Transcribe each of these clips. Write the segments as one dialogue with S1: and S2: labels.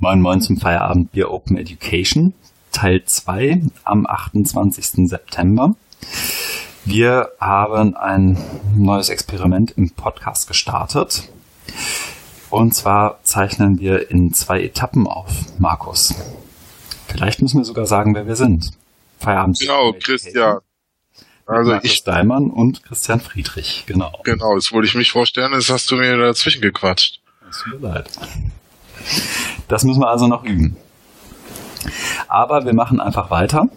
S1: Moin Moin zum Feierabendbier Open Education, Teil 2 am 28. September. Wir haben ein neues Experiment im Podcast gestartet. Und zwar zeichnen wir in zwei Etappen auf, Markus. Vielleicht müssen wir sogar sagen, wer wir sind.
S2: Feierabend. Genau, Christian.
S1: Also Markus ich Steimann und Christian Friedrich, genau.
S2: Genau, jetzt wollte ich mich vorstellen, jetzt hast du mir dazwischen gequatscht.
S1: Es tut mir leid. Das müssen wir also noch üben. Aber wir machen einfach weiter.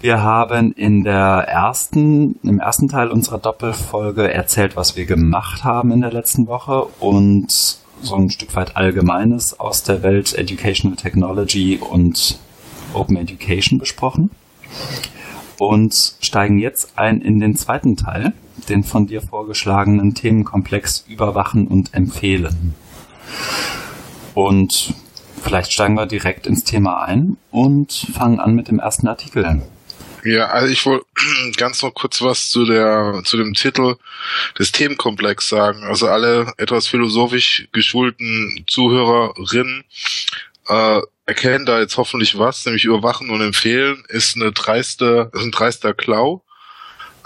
S1: Wir haben in der ersten, im ersten Teil unserer Doppelfolge erzählt, was wir gemacht haben in der letzten Woche und so ein Stück weit Allgemeines aus der Welt Educational Technology und Open Education besprochen und steigen jetzt ein in den zweiten Teil, den von dir vorgeschlagenen Themenkomplex Überwachen und Empfehlen. Und vielleicht steigen wir direkt ins Thema ein und fangen an mit dem ersten Artikel.
S2: Ja, also ich wollte ganz noch kurz was zu der zu dem Titel des Themenkomplex sagen. Also alle etwas philosophisch geschulten Zuhörerinnen äh, erkennen da jetzt hoffentlich was, nämlich überwachen und empfehlen ist eine dreiste, ist ein dreister Klau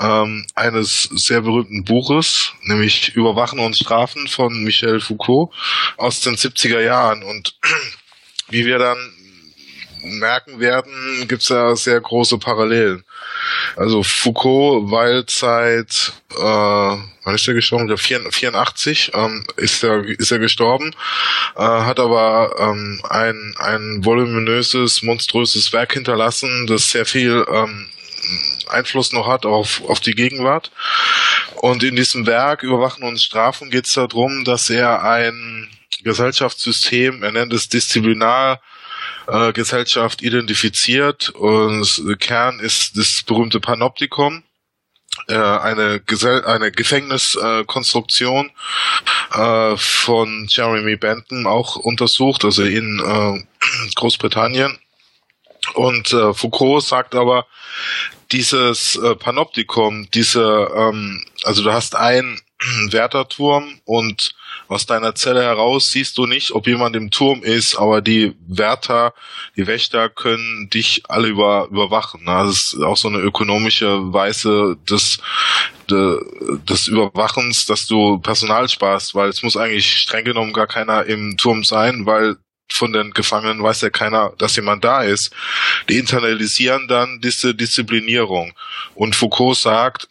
S2: ähm, eines sehr berühmten Buches, nämlich Überwachen und Strafen von Michel Foucault aus den 70er Jahren. Und wie wir dann merken werden, gibt's da sehr große Parallelen. Also Foucault, weil seit äh, wann ist er gestorben? Der 84 ähm, ist er ist er gestorben, äh, hat aber ähm, ein ein voluminöses, monströses Werk hinterlassen, das sehr viel ähm, Einfluss noch hat auf, auf die Gegenwart. Und in diesem Werk Überwachen und Strafen geht es darum, dass er ein Gesellschaftssystem, er nennt es Disziplinar, äh, identifiziert und Kern ist das berühmte Panoptikum äh, eine, eine Gefängniskonstruktion äh, von Jeremy Benton auch untersucht, also in äh, Großbritannien. Und äh, Foucault sagt aber, dieses äh, Panoptikum, diese, ähm, also du hast einen Wärterturm und aus deiner Zelle heraus siehst du nicht, ob jemand im Turm ist, aber die Wärter, die Wächter können dich alle über, überwachen. Das ist auch so eine ökonomische Weise des, des Überwachens, dass du Personal sparst, weil es muss eigentlich streng genommen gar keiner im Turm sein, weil von den Gefangenen weiß ja keiner, dass jemand da ist. Die internalisieren dann diese Disziplinierung. Und Foucault sagt,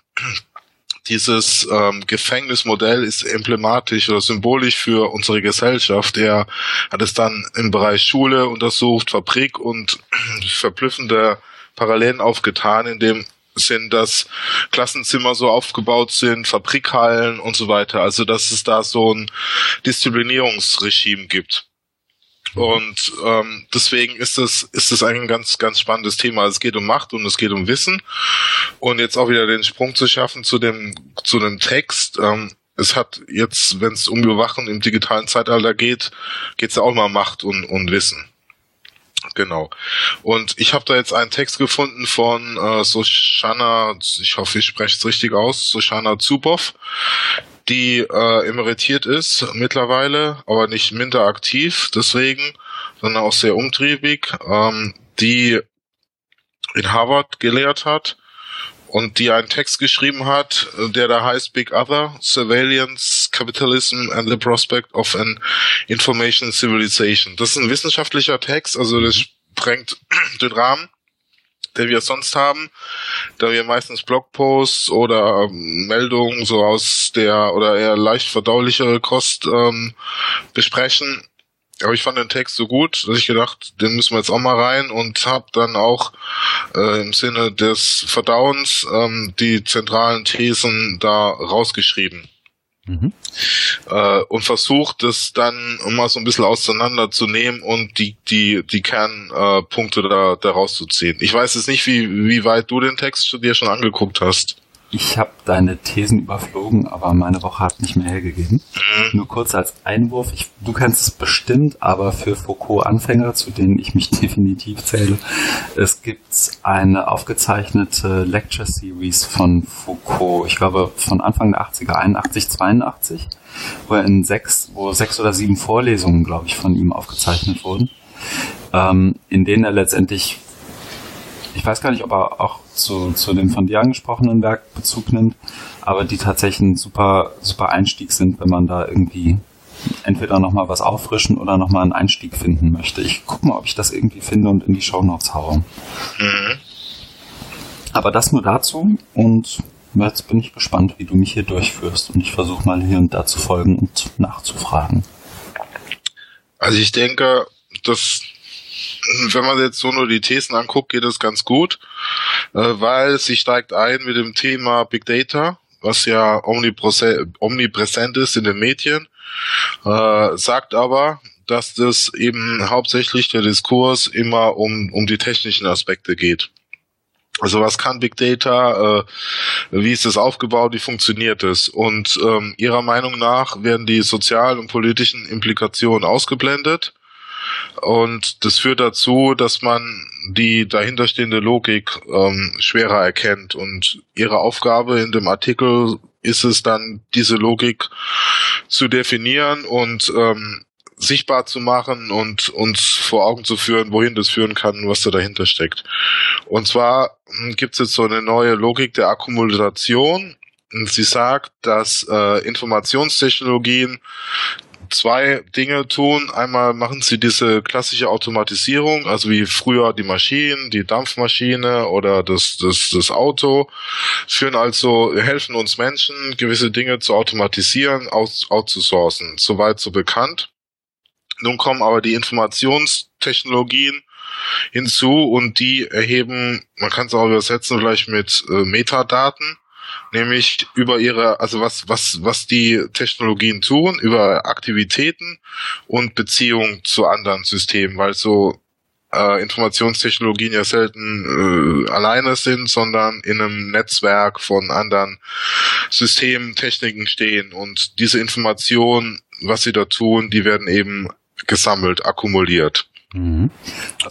S2: dieses ähm, Gefängnismodell ist emblematisch oder symbolisch für unsere Gesellschaft. Er hat es dann im Bereich Schule untersucht, Fabrik und verblüffende Parallelen aufgetan, in dem Sinn, dass Klassenzimmer so aufgebaut sind, Fabrikhallen und so weiter. Also dass es da so ein Disziplinierungsregime gibt. Und ähm, deswegen ist das, ist das ein ganz, ganz spannendes Thema. Es geht um Macht und es geht um Wissen. Und jetzt auch wieder den Sprung zu schaffen zu dem, zu dem Text. Ähm, es hat jetzt, wenn es um Überwachen im digitalen Zeitalter geht, geht es ja auch mal Macht und, und Wissen. Genau. Und ich habe da jetzt einen Text gefunden von äh, Soshana, ich hoffe, ich spreche es richtig aus, Soshana Zuboff, die äh, emeritiert ist mittlerweile, aber nicht minder aktiv deswegen, sondern auch sehr umtriebig, ähm, die in Harvard gelehrt hat und die einen Text geschrieben hat, der da heißt Big Other, Surveillance, Capitalism and the Prospect of an Information Civilization. Das ist ein wissenschaftlicher Text, also das sprengt den Rahmen der wir sonst haben, da wir meistens Blogposts oder ähm, Meldungen so aus der oder eher leicht verdaulichere Kost ähm, besprechen. Aber ich fand den Text so gut, dass ich gedacht, den müssen wir jetzt auch mal rein und habe dann auch äh, im Sinne des Verdauens ähm, die zentralen Thesen da rausgeschrieben. Mhm. Äh, und versucht es dann mal so ein bisschen auseinanderzunehmen und die, die, die Kernpunkte äh, da, da rauszuziehen. Ich weiß jetzt nicht, wie, wie weit du den Text dir schon angeguckt hast.
S1: Ich habe deine Thesen überflogen, aber meine Woche hat nicht mehr hergegeben. Mhm. Nur kurz als Einwurf. Ich, du kennst es bestimmt, aber für Foucault-Anfänger, zu denen ich mich definitiv zähle, es gibt eine aufgezeichnete Lecture Series von Foucault. Ich glaube von Anfang der 80er, 81, 82, wo er in sechs, wo sechs oder sieben Vorlesungen, glaube ich, von ihm aufgezeichnet wurden, ähm, in denen er letztendlich ich weiß gar nicht, ob er auch zu, zu dem von dir angesprochenen Werk Bezug nimmt, aber die tatsächlich ein super, super Einstieg sind, wenn man da irgendwie entweder nochmal was auffrischen oder nochmal einen Einstieg finden möchte. Ich gucke mal, ob ich das irgendwie finde und in die Show Notes haue. Mhm. Aber das nur dazu und jetzt bin ich gespannt, wie du mich hier durchführst und ich versuche mal hier und da zu folgen und nachzufragen.
S2: Also ich denke, dass wenn man jetzt so nur die Thesen anguckt, geht es ganz gut, äh, weil sie steigt ein mit dem Thema Big Data, was ja omnipräsent ist in den Medien, äh, sagt aber, dass das eben hauptsächlich der Diskurs immer um, um die technischen Aspekte geht. Also was kann Big Data, äh, wie ist es aufgebaut, wie funktioniert es? Und ähm, Ihrer Meinung nach werden die sozialen und politischen Implikationen ausgeblendet und das führt dazu, dass man die dahinterstehende Logik ähm, schwerer erkennt. Und ihre Aufgabe in dem Artikel ist es dann, diese Logik zu definieren und ähm, sichtbar zu machen und uns vor Augen zu führen, wohin das führen kann, was da dahinter steckt. Und zwar hm, gibt es jetzt so eine neue Logik der Akkumulation. Und sie sagt, dass äh, Informationstechnologien zwei Dinge tun. Einmal machen sie diese klassische Automatisierung, also wie früher die Maschinen, die Dampfmaschine oder das, das, das Auto, führen also, helfen uns Menschen, gewisse Dinge zu automatisieren, aus, outzusourcen. Soweit so bekannt. Nun kommen aber die Informationstechnologien hinzu und die erheben, man kann es auch übersetzen vielleicht mit äh, Metadaten nämlich über ihre, also was, was, was die Technologien tun, über Aktivitäten und Beziehungen zu anderen Systemen, weil so äh, Informationstechnologien ja selten äh, alleine sind, sondern in einem Netzwerk von anderen Systemen, Techniken stehen und diese Informationen, was sie da tun, die werden eben gesammelt, akkumuliert. Mhm.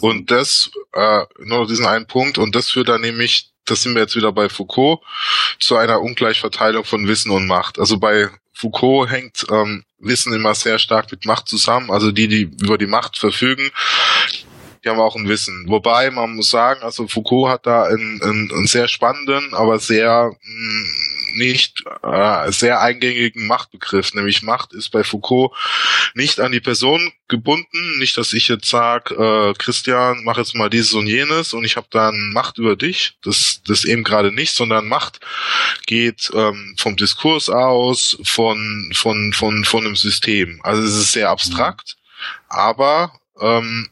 S2: Und das, äh, nur diesen einen Punkt, und das führt dann nämlich das sind wir jetzt wieder bei Foucault, zu einer Ungleichverteilung von Wissen und Macht. Also bei Foucault hängt ähm, Wissen immer sehr stark mit Macht zusammen. Also die, die über die Macht verfügen, die haben auch ein Wissen. Wobei man muss sagen, also Foucault hat da einen, einen, einen sehr spannenden, aber sehr mh, hm, nicht äh, sehr eingängigen Machtbegriff. Nämlich Macht ist bei Foucault nicht an die Person gebunden. Nicht, dass ich jetzt sage, äh, Christian, mach jetzt mal dieses und jenes und ich habe dann Macht über dich. Das, das eben gerade nicht, sondern Macht geht ähm, vom Diskurs aus, von, von, von, von einem System. Also es ist sehr abstrakt, aber ähm,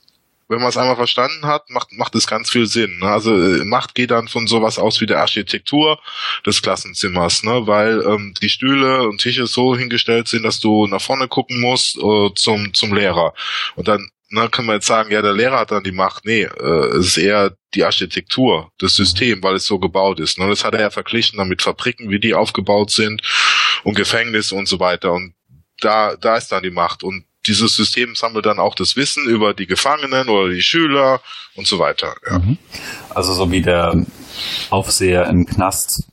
S2: wenn man es einmal verstanden hat, macht, macht es ganz viel Sinn. Ne? Also äh, Macht geht dann von sowas aus wie der Architektur des Klassenzimmers, ne? weil ähm, die Stühle und Tische so hingestellt sind, dass du nach vorne gucken musst äh, zum, zum Lehrer. Und dann ne, kann man jetzt sagen, ja, der Lehrer hat dann die Macht. Nee, äh, es ist eher die Architektur, das System, weil es so gebaut ist. Ne? Das hat er ja verglichen dann mit Fabriken, wie die aufgebaut sind und Gefängnisse und so weiter. Und da, da ist dann die Macht. Und dieses System sammelt dann auch das Wissen über die Gefangenen oder die Schüler und so weiter. Ja. Mhm.
S1: Also so wie der Aufseher im Knast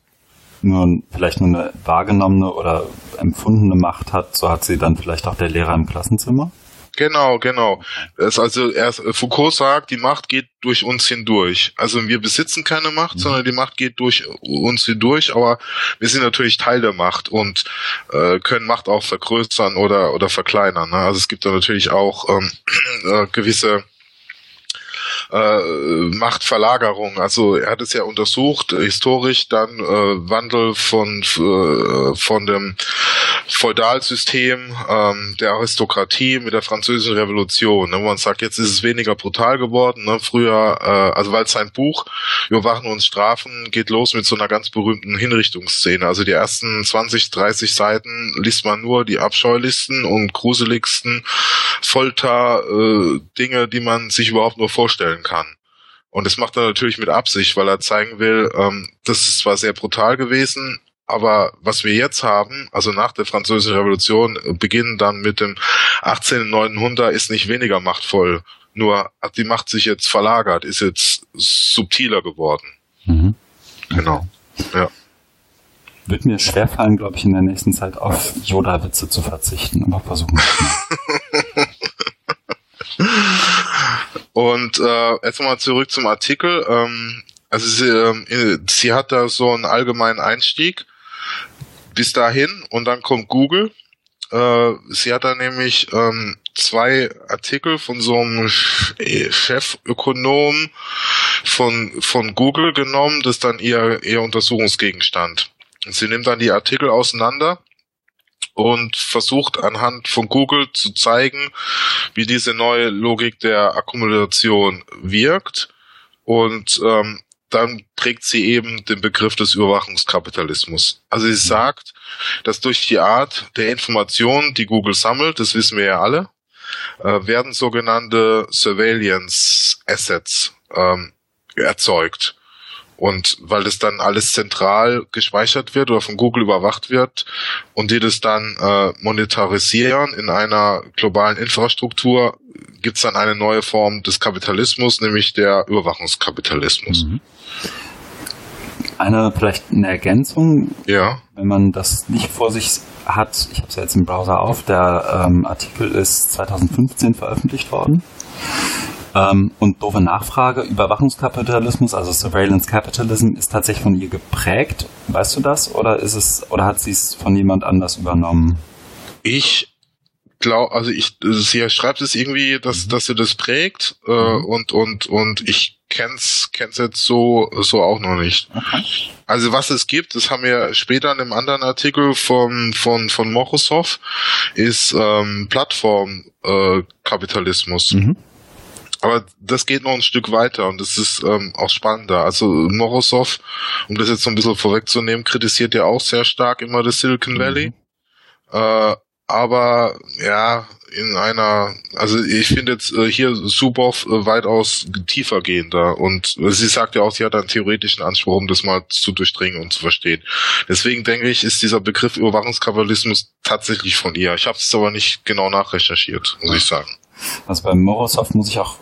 S1: nur vielleicht nur eine wahrgenommene oder empfundene Macht hat, so hat sie dann vielleicht auch der Lehrer im Klassenzimmer?
S2: Genau, genau. Das also erst Foucault sagt, die Macht geht durch uns hindurch. Also wir besitzen keine Macht, mhm. sondern die Macht geht durch uns hindurch, aber wir sind natürlich Teil der Macht und äh, können Macht auch vergrößern oder oder verkleinern. Ne? Also es gibt da natürlich auch ähm, äh, gewisse äh, Machtverlagerung. Also er hat es ja untersucht, historisch dann äh, Wandel von äh, von dem Feudalsystem ähm, der Aristokratie mit der französischen Revolution. Ne, wo man sagt, jetzt ist es weniger brutal geworden. Ne? Früher, äh, also weil sein Buch Überwachen und Strafen geht los mit so einer ganz berühmten Hinrichtungsszene. Also die ersten 20, 30 Seiten liest man nur die abscheulichsten und gruseligsten Folter-Dinge, äh, die man sich überhaupt nur vorstellen kann. Und das macht er natürlich mit Absicht, weil er zeigen will, ähm, das ist zwar sehr brutal gewesen, aber was wir jetzt haben, also nach der Französischen Revolution, beginnen dann mit dem 18.900, ist nicht weniger machtvoll. Nur hat die Macht sich jetzt verlagert, ist jetzt subtiler geworden. Mhm. Genau. Ja.
S1: Wird mir schwerfallen, glaube ich, in der nächsten Zeit auf Yoda-Witze zu verzichten, aber versuchen wir
S2: Und äh, erstmal zurück zum Artikel. Ähm, also sie, äh, sie hat da so einen allgemeinen Einstieg bis dahin und dann kommt Google. Äh, sie hat da nämlich ähm, zwei Artikel von so einem Chefökonom von, von Google genommen, das ist dann ihr, ihr Untersuchungsgegenstand. Sie nimmt dann die Artikel auseinander und versucht anhand von Google zu zeigen, wie diese neue Logik der Akkumulation wirkt. Und ähm, dann trägt sie eben den Begriff des Überwachungskapitalismus. Also sie sagt, dass durch die Art der Informationen, die Google sammelt, das wissen wir ja alle, äh, werden sogenannte Surveillance Assets ähm, erzeugt. Und weil das dann alles zentral gespeichert wird oder von Google überwacht wird und die das dann äh, monetarisieren in einer globalen Infrastruktur, gibt's dann eine neue Form des Kapitalismus, nämlich der Überwachungskapitalismus. Mhm.
S1: Eine vielleicht eine Ergänzung,
S2: ja.
S1: wenn man das nicht vor sich hat, ich habe es ja jetzt im Browser auf, der ähm, Artikel ist 2015 veröffentlicht worden. Ähm, und doofe Nachfrage, Überwachungskapitalismus, also Surveillance Capitalism, ist tatsächlich von ihr geprägt. Weißt du das? Oder ist es, oder hat sie es von jemand anders übernommen?
S2: Ich glaube, also ich, sie schreibt es irgendwie, dass, mhm. dass sie das prägt, äh, mhm. und, und, und ich kenn's, kenn's jetzt so, so auch noch nicht. Okay. Also was es gibt, das haben wir später in einem anderen Artikel von, von, von Microsoft, ist, ähm, Plattformkapitalismus. Äh, mhm. Aber das geht noch ein Stück weiter und das ist ähm, auch spannender. Also Morozov, um das jetzt so ein bisschen vorwegzunehmen, kritisiert ja auch sehr stark immer das Silicon Valley. Mhm. Äh, aber ja, in einer, also ich finde jetzt äh, hier Subov äh, weitaus tiefer gehender und sie sagt ja auch, sie hat einen theoretischen Anspruch, um das mal zu durchdringen und zu verstehen. Deswegen denke ich, ist dieser Begriff Überwachungskapitalismus tatsächlich von ihr. Ich habe es aber nicht genau nachrecherchiert, muss ich sagen.
S1: Also bei Morozov muss ich auch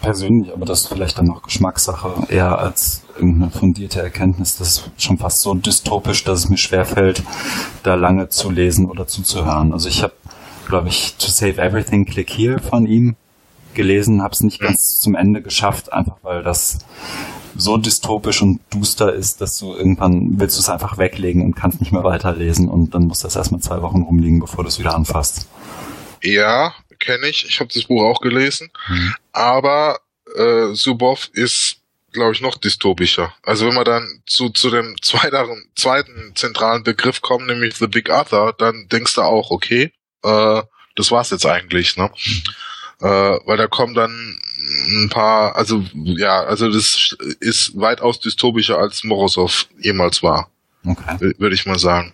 S1: persönlich, aber das ist vielleicht dann noch Geschmackssache, eher als irgendeine fundierte Erkenntnis. Das ist schon fast so dystopisch, dass es mir schwerfällt, da lange zu lesen oder zuzuhören. Also ich habe, glaube ich, To Save Everything, Click Here von ihm gelesen, habe es nicht ganz zum Ende geschafft, einfach weil das so dystopisch und duster ist, dass du irgendwann willst du es einfach weglegen und kannst nicht mehr weiterlesen und dann muss das erstmal zwei Wochen rumliegen, bevor du es wieder anfasst.
S2: Ja, kenne ich. Ich habe das Buch auch gelesen. Mhm. Aber äh, Subov ist, glaube ich, noch dystopischer. Also wenn wir dann zu, zu dem zweiten, zweiten zentralen Begriff kommen, nämlich The Big Other, dann denkst du auch, okay, äh, das war's jetzt eigentlich, ne? Äh, weil da kommen dann ein paar, also ja, also das ist weitaus dystopischer als Morozov jemals war. Okay. Würde ich mal sagen.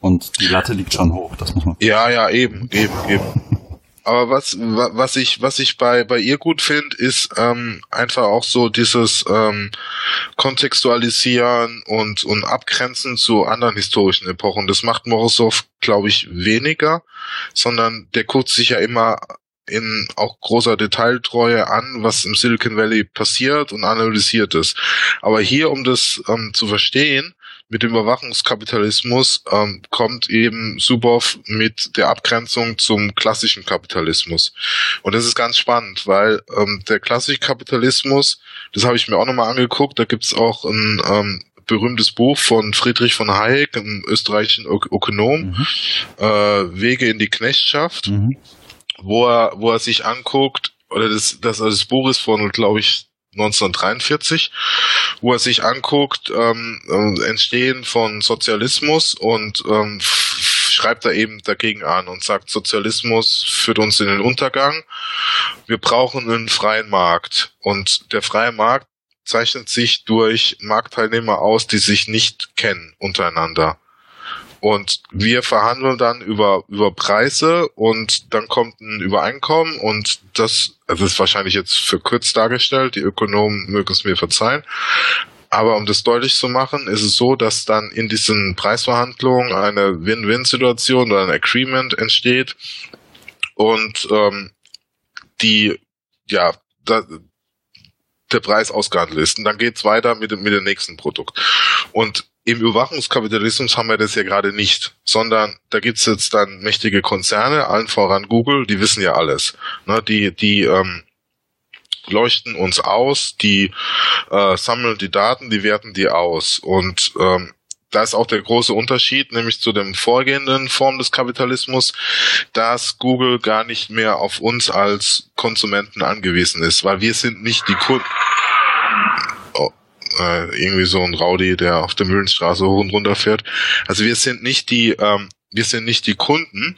S1: Und die Latte liegt schon hoch, das muss man.
S2: Ja, ja, eben, eben, eben. Aber was, was ich, was ich bei, bei ihr gut finde, ist ähm, einfach auch so dieses ähm, Kontextualisieren und, und Abgrenzen zu anderen historischen Epochen. Das macht Morozov, glaube ich, weniger, sondern der guckt sich ja immer in auch großer Detailtreue an, was im Silicon Valley passiert und analysiert es. Aber hier, um das ähm, zu verstehen, mit dem Überwachungskapitalismus ähm, kommt eben Subov mit der Abgrenzung zum klassischen Kapitalismus. Und das ist ganz spannend, weil ähm, der klassische Kapitalismus, das habe ich mir auch nochmal angeguckt, da gibt's auch ein ähm, berühmtes Buch von Friedrich von Hayek, einem österreichischen Ökonom, mhm. äh, Wege in die Knechtschaft, mhm. wo er, wo er sich anguckt, oder das, das, also das Buch ist von, glaube ich, 1943, wo er sich anguckt, ähm, äh, Entstehen von Sozialismus und ähm, schreibt er eben dagegen an und sagt, Sozialismus führt uns in den Untergang. Wir brauchen einen freien Markt. Und der freie Markt zeichnet sich durch Marktteilnehmer aus, die sich nicht kennen untereinander. Und wir verhandeln dann über, über Preise und dann kommt ein Übereinkommen und das, also das ist wahrscheinlich jetzt verkürzt dargestellt, die Ökonomen mögen es mir verzeihen. Aber um das deutlich zu machen, ist es so, dass dann in diesen Preisverhandlungen eine Win-Win-Situation oder ein Agreement entsteht und ähm, die, ja, da, der Preis ausgehandelt ist. Und dann geht's weiter mit, mit dem nächsten Produkt. Und im Überwachungskapitalismus haben wir das ja gerade nicht, sondern da gibt's jetzt dann mächtige Konzerne, allen voran Google, die wissen ja alles. Ne, die, die ähm, leuchten uns aus, die äh, sammeln die Daten, die werten die aus. Und ähm, da ist auch der große Unterschied, nämlich zu dem vorgehenden Form des Kapitalismus, dass Google gar nicht mehr auf uns als Konsumenten angewiesen ist, weil wir sind nicht die Kunden äh, irgendwie so ein Rowdy, der auf der Mühlenstraße hoch und runter fährt. Also wir sind nicht die, ähm, wir sind nicht die Kunden,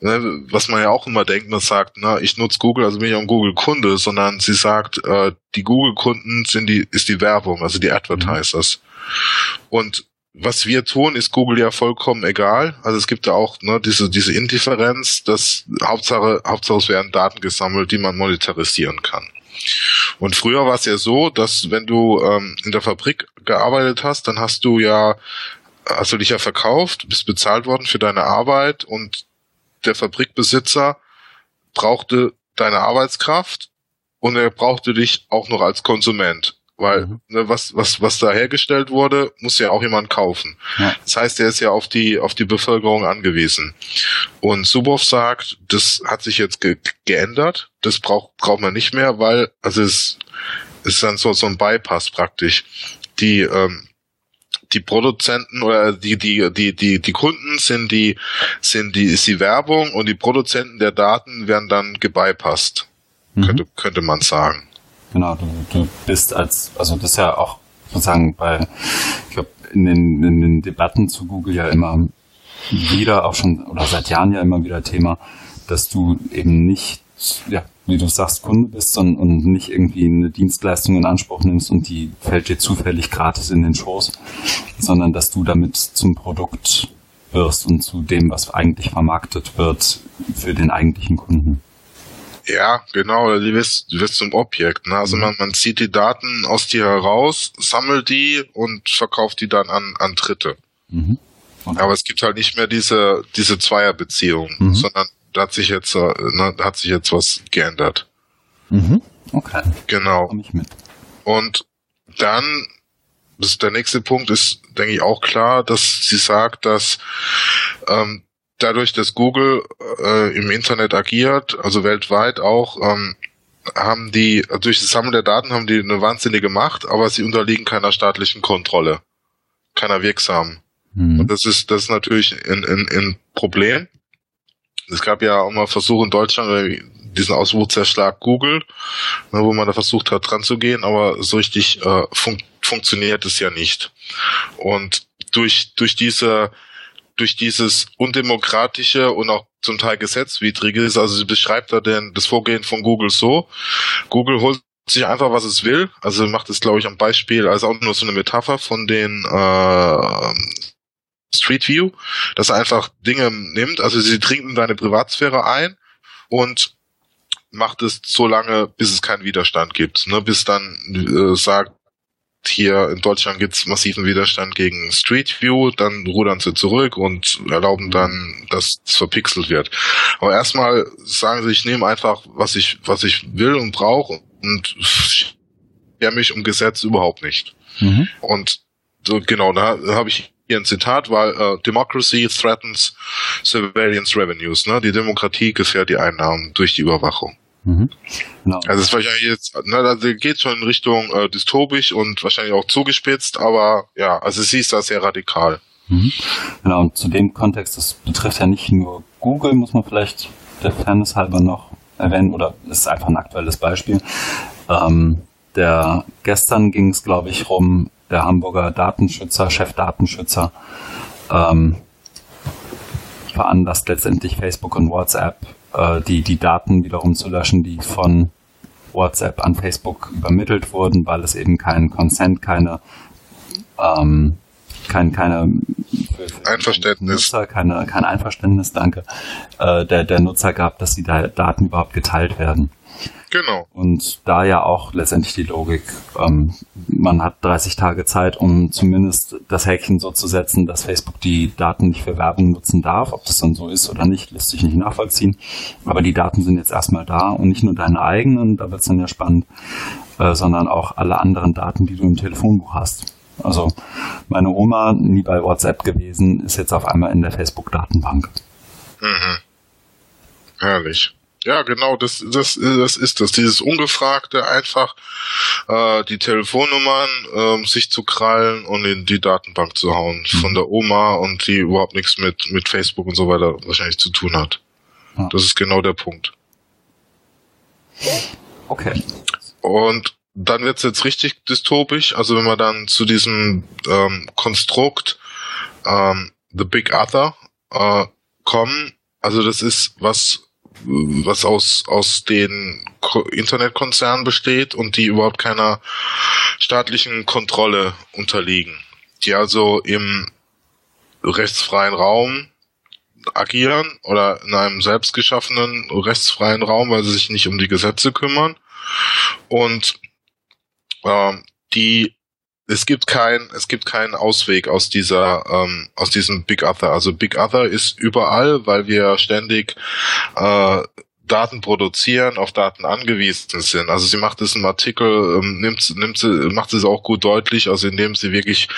S2: ne, was man ja auch immer denkt, man sagt, na, ich nutze Google, also bin ich auch ein Google-Kunde, sondern sie sagt, äh, die Google-Kunden sind die, ist die Werbung, also die Advertisers. Und was wir tun, ist Google ja vollkommen egal. Also es gibt ja auch ne, diese, diese Indifferenz, dass Hauptsache, Hauptsache es werden Daten gesammelt, die man monetarisieren kann. Und früher war es ja so, dass wenn du ähm, in der Fabrik gearbeitet hast, dann hast du ja, hast du dich ja verkauft, bist bezahlt worden für deine Arbeit und der Fabrikbesitzer brauchte deine Arbeitskraft und er brauchte dich auch noch als Konsument. Weil mhm. ne, was, was, was da hergestellt wurde, muss ja auch jemand kaufen. Ja. Das heißt, er ist ja auf die, auf die Bevölkerung angewiesen. Und Suboff sagt, das hat sich jetzt ge geändert. Das braucht, braucht man nicht mehr, weil, also es ist dann so, so ein Bypass praktisch. Die, ähm, die Produzenten oder die, die, die, die, die Kunden sind die, sind die, ist die Werbung und die Produzenten der Daten werden dann gebypasst. Mhm. Könnte, könnte man sagen.
S1: Genau, du, du bist als, also das ist ja auch sozusagen bei, ich glaube, in den, in den Debatten zu Google ja immer wieder, auch schon, oder seit Jahren ja immer wieder Thema, dass du eben nicht, ja, wie du sagst, Kunde bist und, und nicht irgendwie eine Dienstleistung in Anspruch nimmst und die fällt dir zufällig gratis in den Schoß, sondern dass du damit zum Produkt wirst und zu dem, was eigentlich vermarktet wird für den eigentlichen Kunden.
S2: Ja, genau, du wirst, du wirst zum Objekt. Ne? Also mhm. man, man zieht die Daten aus dir heraus, sammelt die und verkauft die dann an, an Dritte. Mhm. Okay. Aber es gibt halt nicht mehr diese, diese Zweierbeziehung, mhm. sondern da hat sich jetzt, äh, ne, da hat sich jetzt was geändert.
S1: Mhm. Okay.
S2: Genau. Und dann, das ist der nächste Punkt, ist, denke ich, auch klar, dass sie sagt, dass ähm, dadurch, dass Google äh, im Internet agiert, also weltweit auch, ähm, haben die, durch das Sammeln der Daten haben die eine wahnsinnige Macht, aber sie unterliegen keiner staatlichen Kontrolle. Keiner wirksamen. Mhm. Und das ist, das ist natürlich ein, ein, ein Problem. Es gab ja auch mal Versuche in Deutschland, äh, diesen Auswuchserschlag Google, ne, wo man da versucht hat, dran zu gehen, aber so richtig äh, fun funktioniert es ja nicht. Und durch, durch diese durch dieses undemokratische und auch zum Teil gesetzwidrige ist. Also sie beschreibt da denn das Vorgehen von Google so. Google holt sich einfach, was es will. Also macht es, glaube ich, am Beispiel, also auch nur so eine Metapher von den äh, Street View, dass er einfach Dinge nimmt. Also sie trinken deine Privatsphäre ein und macht es so lange, bis es keinen Widerstand gibt. Ne? Bis dann äh, sagt, hier in Deutschland gibt es massiven Widerstand gegen Street View, dann rudern sie zurück und erlauben mhm. dann, dass es verpixelt wird. Aber erstmal sagen sie, ich nehme einfach, was ich, was ich will und brauche und schere mich um Gesetz überhaupt nicht. Mhm. Und so, genau, da habe ich hier ein Zitat, weil äh, Democracy threatens surveillance revenues. Ne? Die Demokratie gefährdet die Einnahmen durch die Überwachung. Mhm. Genau. Also es ist wahrscheinlich jetzt, ne, also geht schon in Richtung äh, dystopisch und wahrscheinlich auch zugespitzt, aber ja, also sie ist da sehr radikal.
S1: Mhm. Genau, und zu dem Kontext, das betrifft ja nicht nur Google, muss man vielleicht der Fairness halber noch erwähnen, oder ist einfach ein aktuelles Beispiel. Ähm, der gestern ging es, glaube ich, rum, der Hamburger Datenschützer, Chefdatenschützer, ähm, veranlasst letztendlich Facebook und WhatsApp äh, die, die Daten wiederum zu löschen, die von WhatsApp an Facebook übermittelt wurden, weil es eben keinen Consent, keine, ähm, kein, keine
S2: Einverständnis.
S1: Nutzer, keine, kein Einverständnis, danke, äh, der, der Nutzer gab, dass die Daten überhaupt geteilt werden.
S2: Genau.
S1: Und da ja auch letztendlich die Logik, ähm, man hat 30 Tage Zeit, um zumindest das Häkchen so zu setzen, dass Facebook die Daten nicht für Werbung nutzen darf. Ob das dann so ist oder nicht, lässt sich nicht nachvollziehen. Aber die Daten sind jetzt erstmal da und nicht nur deine eigenen, da wird es dann ja spannend, äh, sondern auch alle anderen Daten, die du im Telefonbuch hast. Also meine Oma, nie bei WhatsApp gewesen, ist jetzt auf einmal in der Facebook-Datenbank. Mhm.
S2: Herrlich. Ja, genau, das, das, das ist das. Dieses Ungefragte, einfach äh, die Telefonnummern äh, sich zu krallen und in die Datenbank zu hauen mhm. von der Oma und die überhaupt nichts mit, mit Facebook und so weiter wahrscheinlich zu tun hat. Ja. Das ist genau der Punkt.
S1: Okay.
S2: Und dann wird's jetzt richtig dystopisch, also wenn wir dann zu diesem ähm, Konstrukt ähm, The Big Other äh, kommen, also das ist was was aus, aus den Internetkonzernen besteht und die überhaupt keiner staatlichen Kontrolle unterliegen. Die also im rechtsfreien Raum agieren oder in einem selbstgeschaffenen rechtsfreien Raum, weil sie sich nicht um die Gesetze kümmern. Und äh, die es gibt kein, es gibt keinen Ausweg aus dieser, ähm, aus diesem Big Other. Also Big Other ist überall, weil wir ständig äh, Daten produzieren, auf Daten angewiesen sind. Also sie macht es im Artikel, ähm, nimmt, nimmt sie, macht es auch gut deutlich, also indem sie wirklich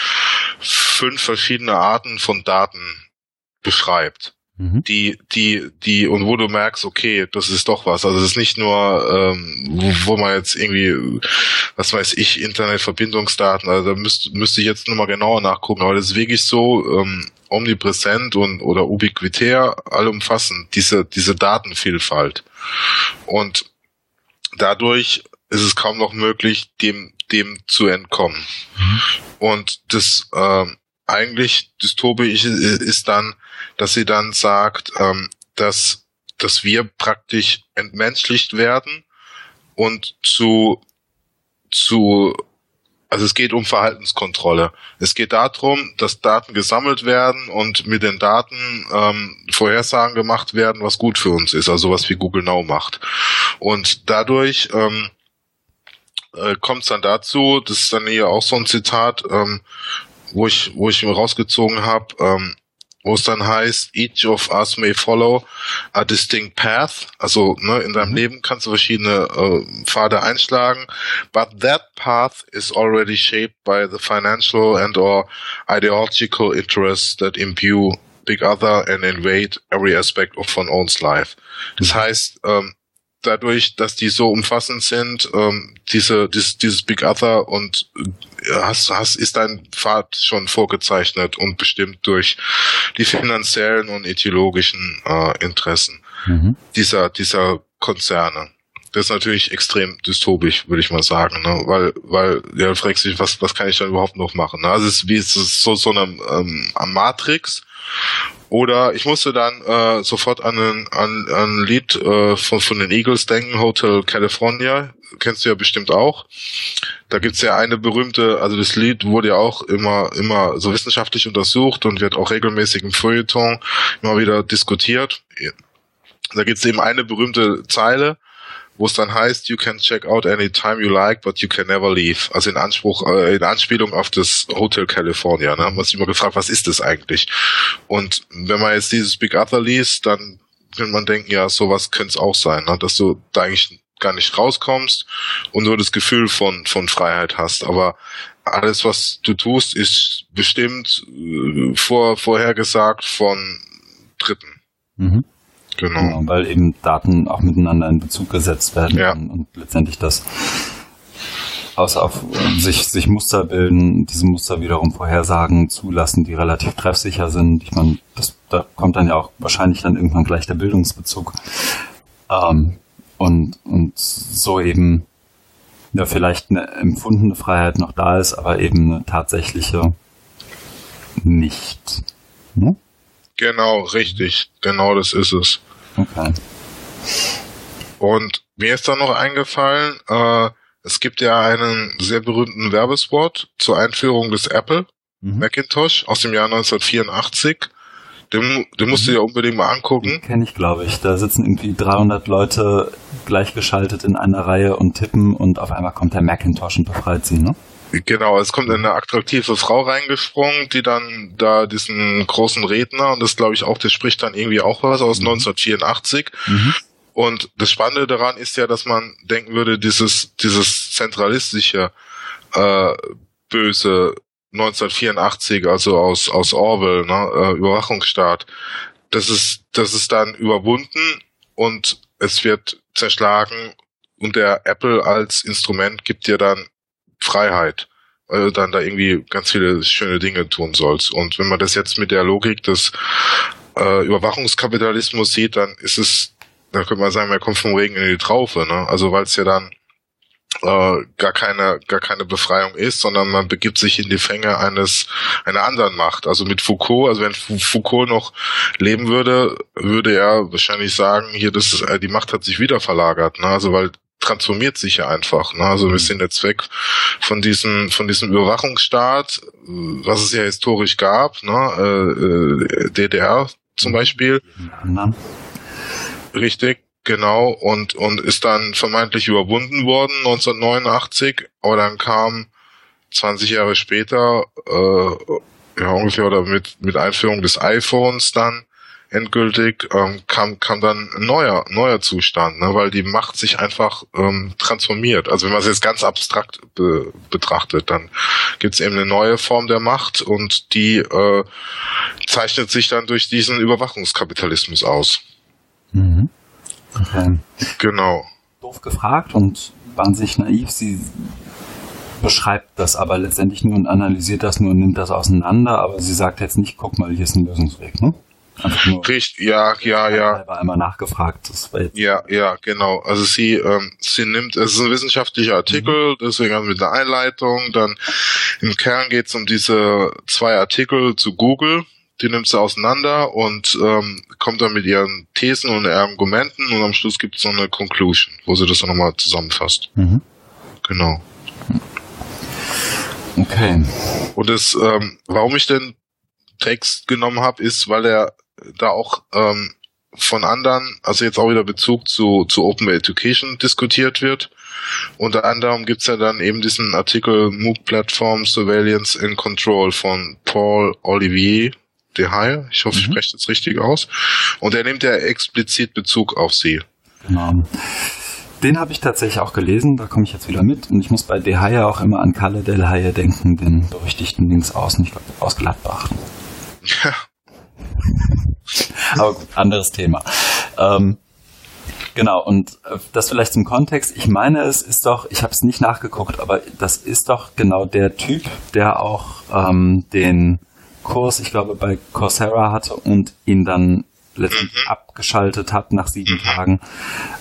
S2: fünf verschiedene Arten von Daten beschreibt. Mhm. die, die, die, und wo du merkst, okay, das ist doch was. Also es ist nicht nur, ähm, wo, wo man jetzt irgendwie, was weiß ich, Internetverbindungsdaten, also da müsste müsste ich jetzt nochmal genauer nachgucken, aber das ist wirklich so ähm, omnipräsent und oder ubiquitär, allumfassend, diese, diese Datenvielfalt. Und dadurch ist es kaum noch möglich, dem, dem zu entkommen. Mhm. Und das ähm, eigentlich dystopisch ist dann, dass sie dann sagt, ähm, dass, dass wir praktisch entmenschlicht werden und zu, zu, also es geht um Verhaltenskontrolle. Es geht darum, dass Daten gesammelt werden und mit den Daten ähm, Vorhersagen gemacht werden, was gut für uns ist, also was wie Google Now macht. Und dadurch ähm, äh, kommt es dann dazu, das ist dann hier auch so ein Zitat, ähm, wo ich, wo ich mir rausgezogen habe, ähm, wo es dann heißt, each of us may follow a distinct path. Also ne, in deinem mhm. Leben kannst du verschiedene äh, Pfade einschlagen, but that path is already shaped by the financial and or ideological interests that imbue big other and invade every aspect of one's life. Das mhm. heißt, ähm, dadurch, dass die so umfassend sind, ähm, diese, dieses, dieses Big Other und äh, hast, hast, ist dein Pfad schon vorgezeichnet und bestimmt durch die finanziellen und ideologischen äh, Interessen mhm. dieser, dieser Konzerne. Das ist natürlich extrem dystopisch, würde ich mal sagen, ne? weil, weil, ja, du fragst dich, was, was kann ich dann überhaupt noch machen? Ne? Also es ist wie es ist so, so eine ähm, Matrix, oder ich musste dann äh, sofort an ein, an, an Lied äh, von, von den Eagles denken, Hotel California. Kennst du ja bestimmt auch. Da gibt's ja eine berühmte, also das Lied wurde ja auch immer, immer so wissenschaftlich untersucht und wird auch regelmäßig im Feuilleton immer wieder diskutiert. Da gibt's eben eine berühmte Zeile, wo es dann heißt, you can check out anytime you like, but you can never leave. Also in Anspruch, äh, in Anspielung auf das Hotel California. Ne? Haben wir uns immer gefragt, was ist das eigentlich? Und wenn man jetzt dieses Big Other liest, dann könnte man denken, ja, sowas könnte es auch sein, ne? dass du da eigentlich gar nicht rauskommst und nur das Gefühl von, von Freiheit hast. Aber alles, was du tust, ist bestimmt äh, vor, vorhergesagt von Dritten. Mhm.
S1: Genau. genau. Weil eben Daten auch miteinander in Bezug gesetzt werden ja. und, und, letztendlich das aus auf sich, sich Muster bilden, diese Muster wiederum vorhersagen zulassen, die relativ treffsicher sind. Ich meine, das, da kommt dann ja auch wahrscheinlich dann irgendwann gleich der Bildungsbezug. Ähm, und, und so eben ja vielleicht eine empfundene Freiheit noch da ist, aber eben eine tatsächliche nicht.
S2: Hm? Genau, richtig. Genau das ist es. Okay. Und mir ist da noch eingefallen, äh, es gibt ja einen sehr berühmten Werbespot zur Einführung des Apple mhm. Macintosh aus dem Jahr 1984. Den, den musst du dir unbedingt mal angucken.
S1: Kenne ich, glaube ich. Da sitzen irgendwie 300 Leute gleichgeschaltet in einer Reihe und tippen und auf einmal kommt der Macintosh und befreit sie, ne?
S2: Genau, es kommt eine attraktive Frau reingesprungen, die dann da diesen großen Redner, und das glaube ich auch, der spricht dann irgendwie auch was aus mhm. 1984. Mhm. Und das Spannende daran ist ja, dass man denken würde, dieses, dieses zentralistische, äh, böse 1984, also aus, aus Orwell, ne, äh, Überwachungsstaat, das ist, das ist dann überwunden und es wird zerschlagen und der Apple als Instrument gibt dir dann Freiheit, weil du dann da irgendwie ganz viele schöne Dinge tun sollst. Und wenn man das jetzt mit der Logik des äh, Überwachungskapitalismus sieht, dann ist es, da könnte man sagen, man kommt vom Regen in die Traufe, ne? Also weil es ja dann äh, gar keine gar keine Befreiung ist, sondern man begibt sich in die Fänge eines einer anderen Macht. Also mit Foucault, also wenn Foucault noch leben würde, würde er wahrscheinlich sagen, hier das ist, äh, die Macht hat sich wieder verlagert, ne? Also weil transformiert sich ja einfach. Ne? Also wir mhm. sind jetzt weg von diesem von diesem Überwachungsstaat, was es ja historisch gab, ne? äh, äh DDR zum mhm. Beispiel. Richtig, genau, und, und ist dann vermeintlich überwunden worden 1989, aber dann kam 20 Jahre später, äh, ja ungefähr oder mit, mit Einführung des iPhones dann endgültig ähm, kam, kam dann ein neuer, neuer Zustand, ne, weil die Macht sich einfach ähm, transformiert. Also wenn man es jetzt ganz abstrakt be betrachtet, dann gibt es eben eine neue Form der Macht und die äh, zeichnet sich dann durch diesen Überwachungskapitalismus aus. Mhm.
S1: Okay.
S2: Genau.
S1: Doof gefragt und wahnsinnig naiv. Sie beschreibt das aber letztendlich nur und analysiert das nur und nimmt das auseinander, aber sie sagt jetzt nicht, guck mal, hier ist ein Lösungsweg, ne?
S2: Richtig, ja, ja, ja.
S1: einmal nachgefragt. Das
S2: war jetzt ja, ja, genau. Also sie, ähm, sie nimmt, es ist ein wissenschaftlicher Artikel, mhm. deswegen haben wir eine Einleitung. Dann im Kern geht es um diese zwei Artikel zu Google. Die nimmt sie auseinander und ähm, kommt dann mit ihren Thesen und Argumenten und am Schluss gibt es so eine Conclusion, wo sie das dann nochmal zusammenfasst. Mhm. Genau.
S1: Okay.
S2: Und das, ähm, warum ich den Text genommen habe, ist, weil er da auch ähm, von anderen, also jetzt auch wieder Bezug zu, zu Open Education diskutiert wird. Unter anderem gibt's ja dann eben diesen Artikel MOOC Platform Surveillance and Control von Paul Olivier de Haye. Ich hoffe, mhm. ich spreche das richtig aus. Und er nimmt ja explizit Bezug auf sie.
S1: Genau. Den habe ich tatsächlich auch gelesen, da komme ich jetzt wieder mit. Und ich muss bei De Haye auch immer an Kalle Del Haye denken, den berüchtigten Linksaußen, ich glaube, aus Gladbach. Ja, Aber gut, anderes Thema. Ähm, genau, und äh, das vielleicht zum Kontext. Ich meine, es ist doch, ich habe es nicht nachgeguckt, aber das ist doch genau der Typ, der auch ähm, den Kurs, ich glaube, bei Coursera hatte und ihn dann letztendlich mhm. abgeschaltet hat nach sieben Tagen,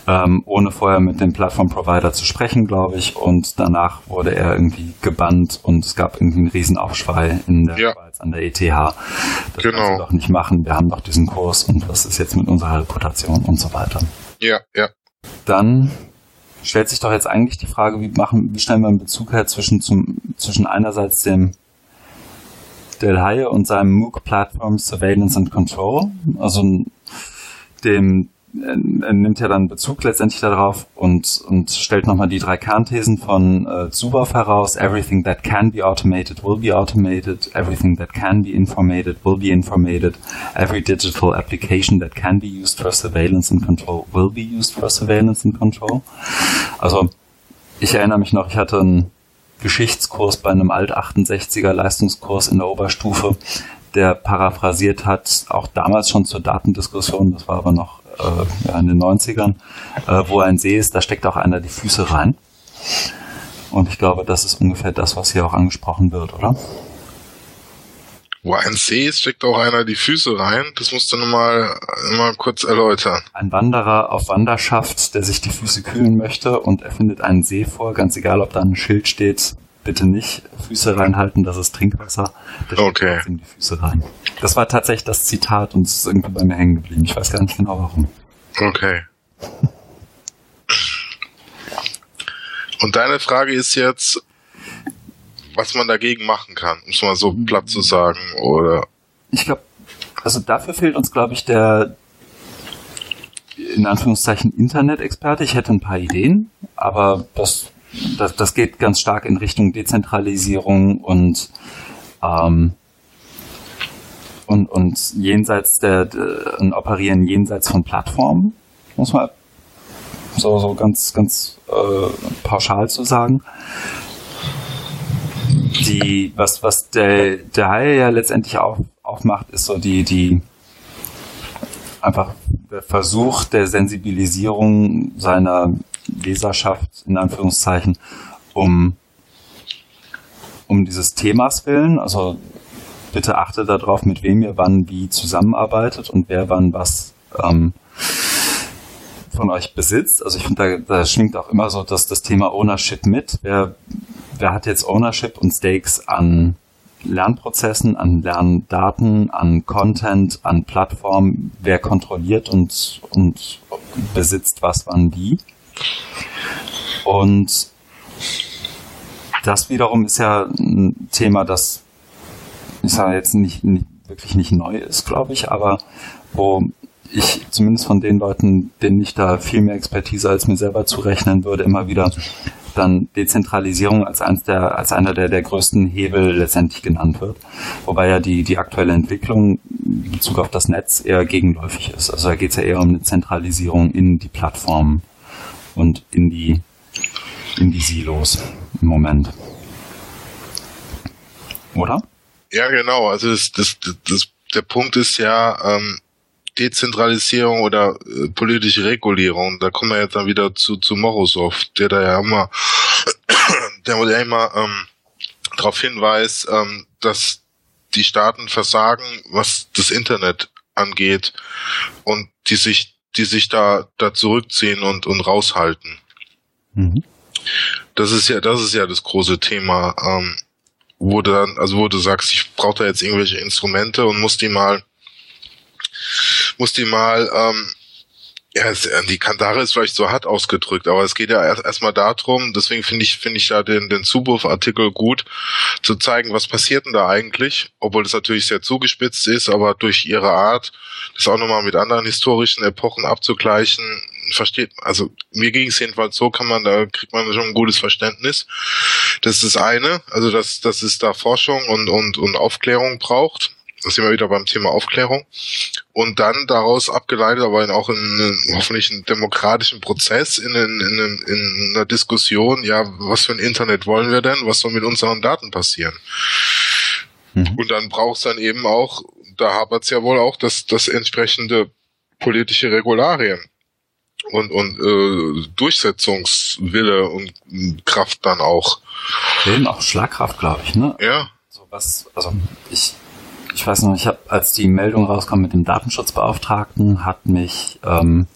S1: ähm, ohne vorher mit dem Plattform-Provider zu sprechen, glaube ich. Und danach wurde er irgendwie gebannt und es gab irgendwie einen Riesenaufschrei in der ja. Schweiz an der ETH. Das genau. kannst du doch nicht machen. Wir haben doch diesen Kurs und was ist jetzt mit unserer Reputation und so weiter.
S2: Ja, ja.
S1: Dann stellt sich doch jetzt eigentlich die Frage, wie machen, wie stellen wir einen Bezug her zwischen zum, zwischen einerseits dem Del Haye und seinem MOOC Platform Surveillance and Control, also dem er nimmt ja dann Bezug letztendlich darauf und, und stellt nochmal die drei Kernthesen von äh, Zuboff heraus. Everything that can be automated will be automated. Everything that can be informated will be informated. Every digital application that can be used for surveillance and control will be used for surveillance and control. Also ich erinnere mich noch, ich hatte einen Geschichtskurs bei einem Alt-68er Leistungskurs in der Oberstufe, der paraphrasiert hat, auch damals schon zur Datendiskussion, das war aber noch äh, in den 90ern, äh, wo ein See ist, da steckt auch einer die Füße rein. Und ich glaube, das ist ungefähr das, was hier auch angesprochen wird, oder?
S2: Wo ein See ist, steckt auch einer die Füße rein. Das musst du nochmal mal kurz erläutern.
S1: Ein Wanderer auf Wanderschaft, der sich die Füße kühlen möchte und er findet einen See vor, ganz egal, ob da ein Schild steht, bitte nicht Füße reinhalten, das ist Trinkwasser. Der
S2: okay.
S1: in die Füße rein. Das war tatsächlich das Zitat und es ist irgendwie bei mir hängen geblieben. Ich weiß gar nicht genau warum.
S2: Okay. Und deine Frage ist jetzt, was man dagegen machen kann, um es mal so platt zu sagen, oder?
S1: Ich glaube, also dafür fehlt uns, glaube ich, der in Anführungszeichen Internet-Experte. Ich hätte ein paar Ideen, aber das, das, das geht ganz stark in Richtung Dezentralisierung und ähm, und, und jenseits der, der und operieren jenseits von Plattformen, muss man so, so ganz, ganz äh, pauschal zu sagen. Die, was, was der, der Hai ja letztendlich auch, auch macht, ist so die, die einfach der Versuch der Sensibilisierung seiner Leserschaft, in Anführungszeichen, um, um dieses Themas willen. Also bitte achte darauf, mit wem ihr wann wie zusammenarbeitet und wer wann was ähm, von euch besitzt. Also ich finde, da, da schwingt auch immer so dass das Thema Ownership mit. Wer, wer hat jetzt Ownership und Stakes an Lernprozessen, an Lerndaten, an Content, an Plattformen, wer kontrolliert und, und besitzt was wann wie. Und das wiederum ist ja ein Thema, das ich sage jetzt nicht, nicht wirklich nicht neu ist, glaube ich, aber wo ich zumindest von den Leuten, denen ich da viel mehr Expertise als mir selber zurechnen würde, immer wieder dann Dezentralisierung als eins der, als einer der, der größten Hebel letztendlich genannt wird. Wobei ja die, die aktuelle Entwicklung in Bezug auf das Netz eher gegenläufig ist. Also da geht es ja eher um eine Zentralisierung in die Plattformen und in die, in die Silos im Moment. Oder?
S2: Ja, genau. Also das, das, das, der Punkt ist ja, ähm, Dezentralisierung oder äh, politische Regulierung, da kommen wir jetzt dann wieder zu, zu Morozov, der da ja immer, der ja immer ähm, darauf hinweist, ähm, dass die Staaten versagen, was das Internet angeht und die sich, die sich da, da zurückziehen und, und raushalten. Mhm. Das ist ja, das ist ja das große Thema, ähm, wo du dann, also wo du sagst, ich brauche da jetzt irgendwelche Instrumente und muss die mal muss die mal, ähm, ja, äh, die Kandare ist vielleicht so hart ausgedrückt, aber es geht ja erstmal erst darum, deswegen finde ich, finde ich da den, den Zuwurfartikel gut, zu zeigen, was passiert denn da eigentlich, obwohl das natürlich sehr zugespitzt ist, aber durch ihre Art, das auch nochmal mit anderen historischen Epochen abzugleichen, versteht, also mir ging es jedenfalls so, kann man, da kriegt man schon ein gutes Verständnis. Das ist das eine, also dass, dass es da Forschung und, und, und Aufklärung braucht das sind wir wieder beim Thema Aufklärung. Und dann daraus abgeleitet, aber auch in einen, hoffentlich einen demokratischen Prozess, in, in, in, in einer Diskussion, ja, was für ein Internet wollen wir denn? Was soll mit unseren Daten passieren? Mhm. Und dann braucht es dann eben auch, da hapert es ja wohl auch, das, das entsprechende politische Regularien und, und äh, Durchsetzungswille und Kraft dann auch.
S1: Eben auch Schlagkraft, glaube ich, ne?
S2: Ja.
S1: So was, also ich ich weiß noch, ich habe, als die Meldung rauskam mit dem Datenschutzbeauftragten, hat mich ähm,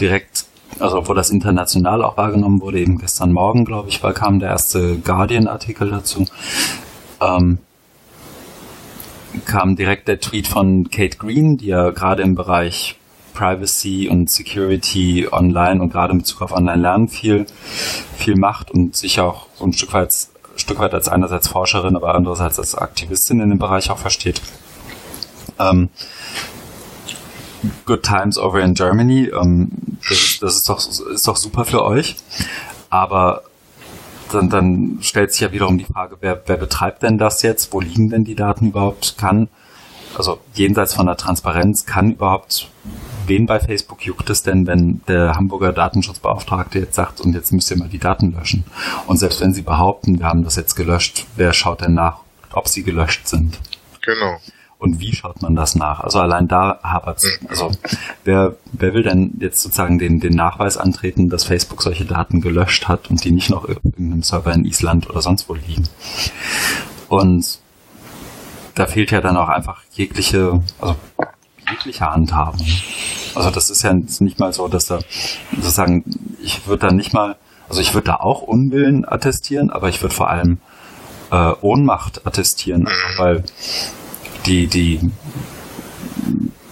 S1: direkt, also wo das international auch wahrgenommen wurde, eben gestern Morgen, glaube ich, war, kam der erste Guardian-Artikel dazu, ähm, kam direkt der Tweet von Kate Green, die ja gerade im Bereich Privacy und Security online und gerade in Bezug auf Online-Lernen viel, viel macht und sich auch so ein Stück weit Stück weit als einerseits Forscherin, aber andererseits als Aktivistin in dem Bereich auch versteht. Ähm, Good Times Over in Germany, ähm, das, das, ist, doch, ist doch super für euch. Aber dann, dann stellt sich ja wiederum die Frage, wer, wer betreibt denn das jetzt? Wo liegen denn die Daten überhaupt? Kann, also jenseits von der Transparenz, kann überhaupt wen bei Facebook juckt es denn, wenn der Hamburger Datenschutzbeauftragte jetzt sagt, und jetzt müsst ihr mal die Daten löschen? Und selbst wenn sie behaupten, wir haben das jetzt gelöscht, wer schaut denn nach, ob sie gelöscht sind?
S2: Genau.
S1: Und wie schaut man das nach? Also allein da hapert's. Mhm. Also wer, wer will denn jetzt sozusagen den, den Nachweis antreten, dass Facebook solche Daten gelöscht hat und die nicht noch irgendeinem Server in Island oder sonst wo liegen? Und da fehlt ja dann auch einfach jegliche, also jegliche Handhabung. Also das ist ja nicht mal so, dass da sozusagen, ich würde da nicht mal, also ich würde da auch Unwillen attestieren, aber ich würde vor allem äh, Ohnmacht attestieren, weil die, die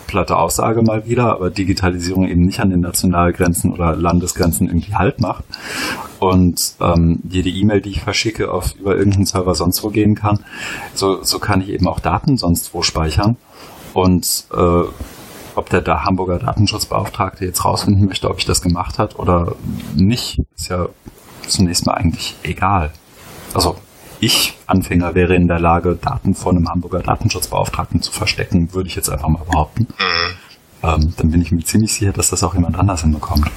S1: platte Aussage mal wieder, aber Digitalisierung eben nicht an den Nationalgrenzen oder Landesgrenzen irgendwie Halt macht. und ähm, jede E-Mail, die ich verschicke, auf über irgendeinen Server sonst wo gehen kann, so, so kann ich eben auch Daten sonst wo speichern. Und äh, ob der, der Hamburger Datenschutzbeauftragte jetzt rausfinden möchte, ob ich das gemacht hat oder nicht, ist ja zunächst mal eigentlich egal. Also ich, Anfänger, wäre in der Lage, Daten von einem Hamburger Datenschutzbeauftragten zu verstecken, würde ich jetzt einfach mal behaupten. Mhm. Ähm, dann bin ich mir ziemlich sicher, dass das auch jemand anders hinbekommt.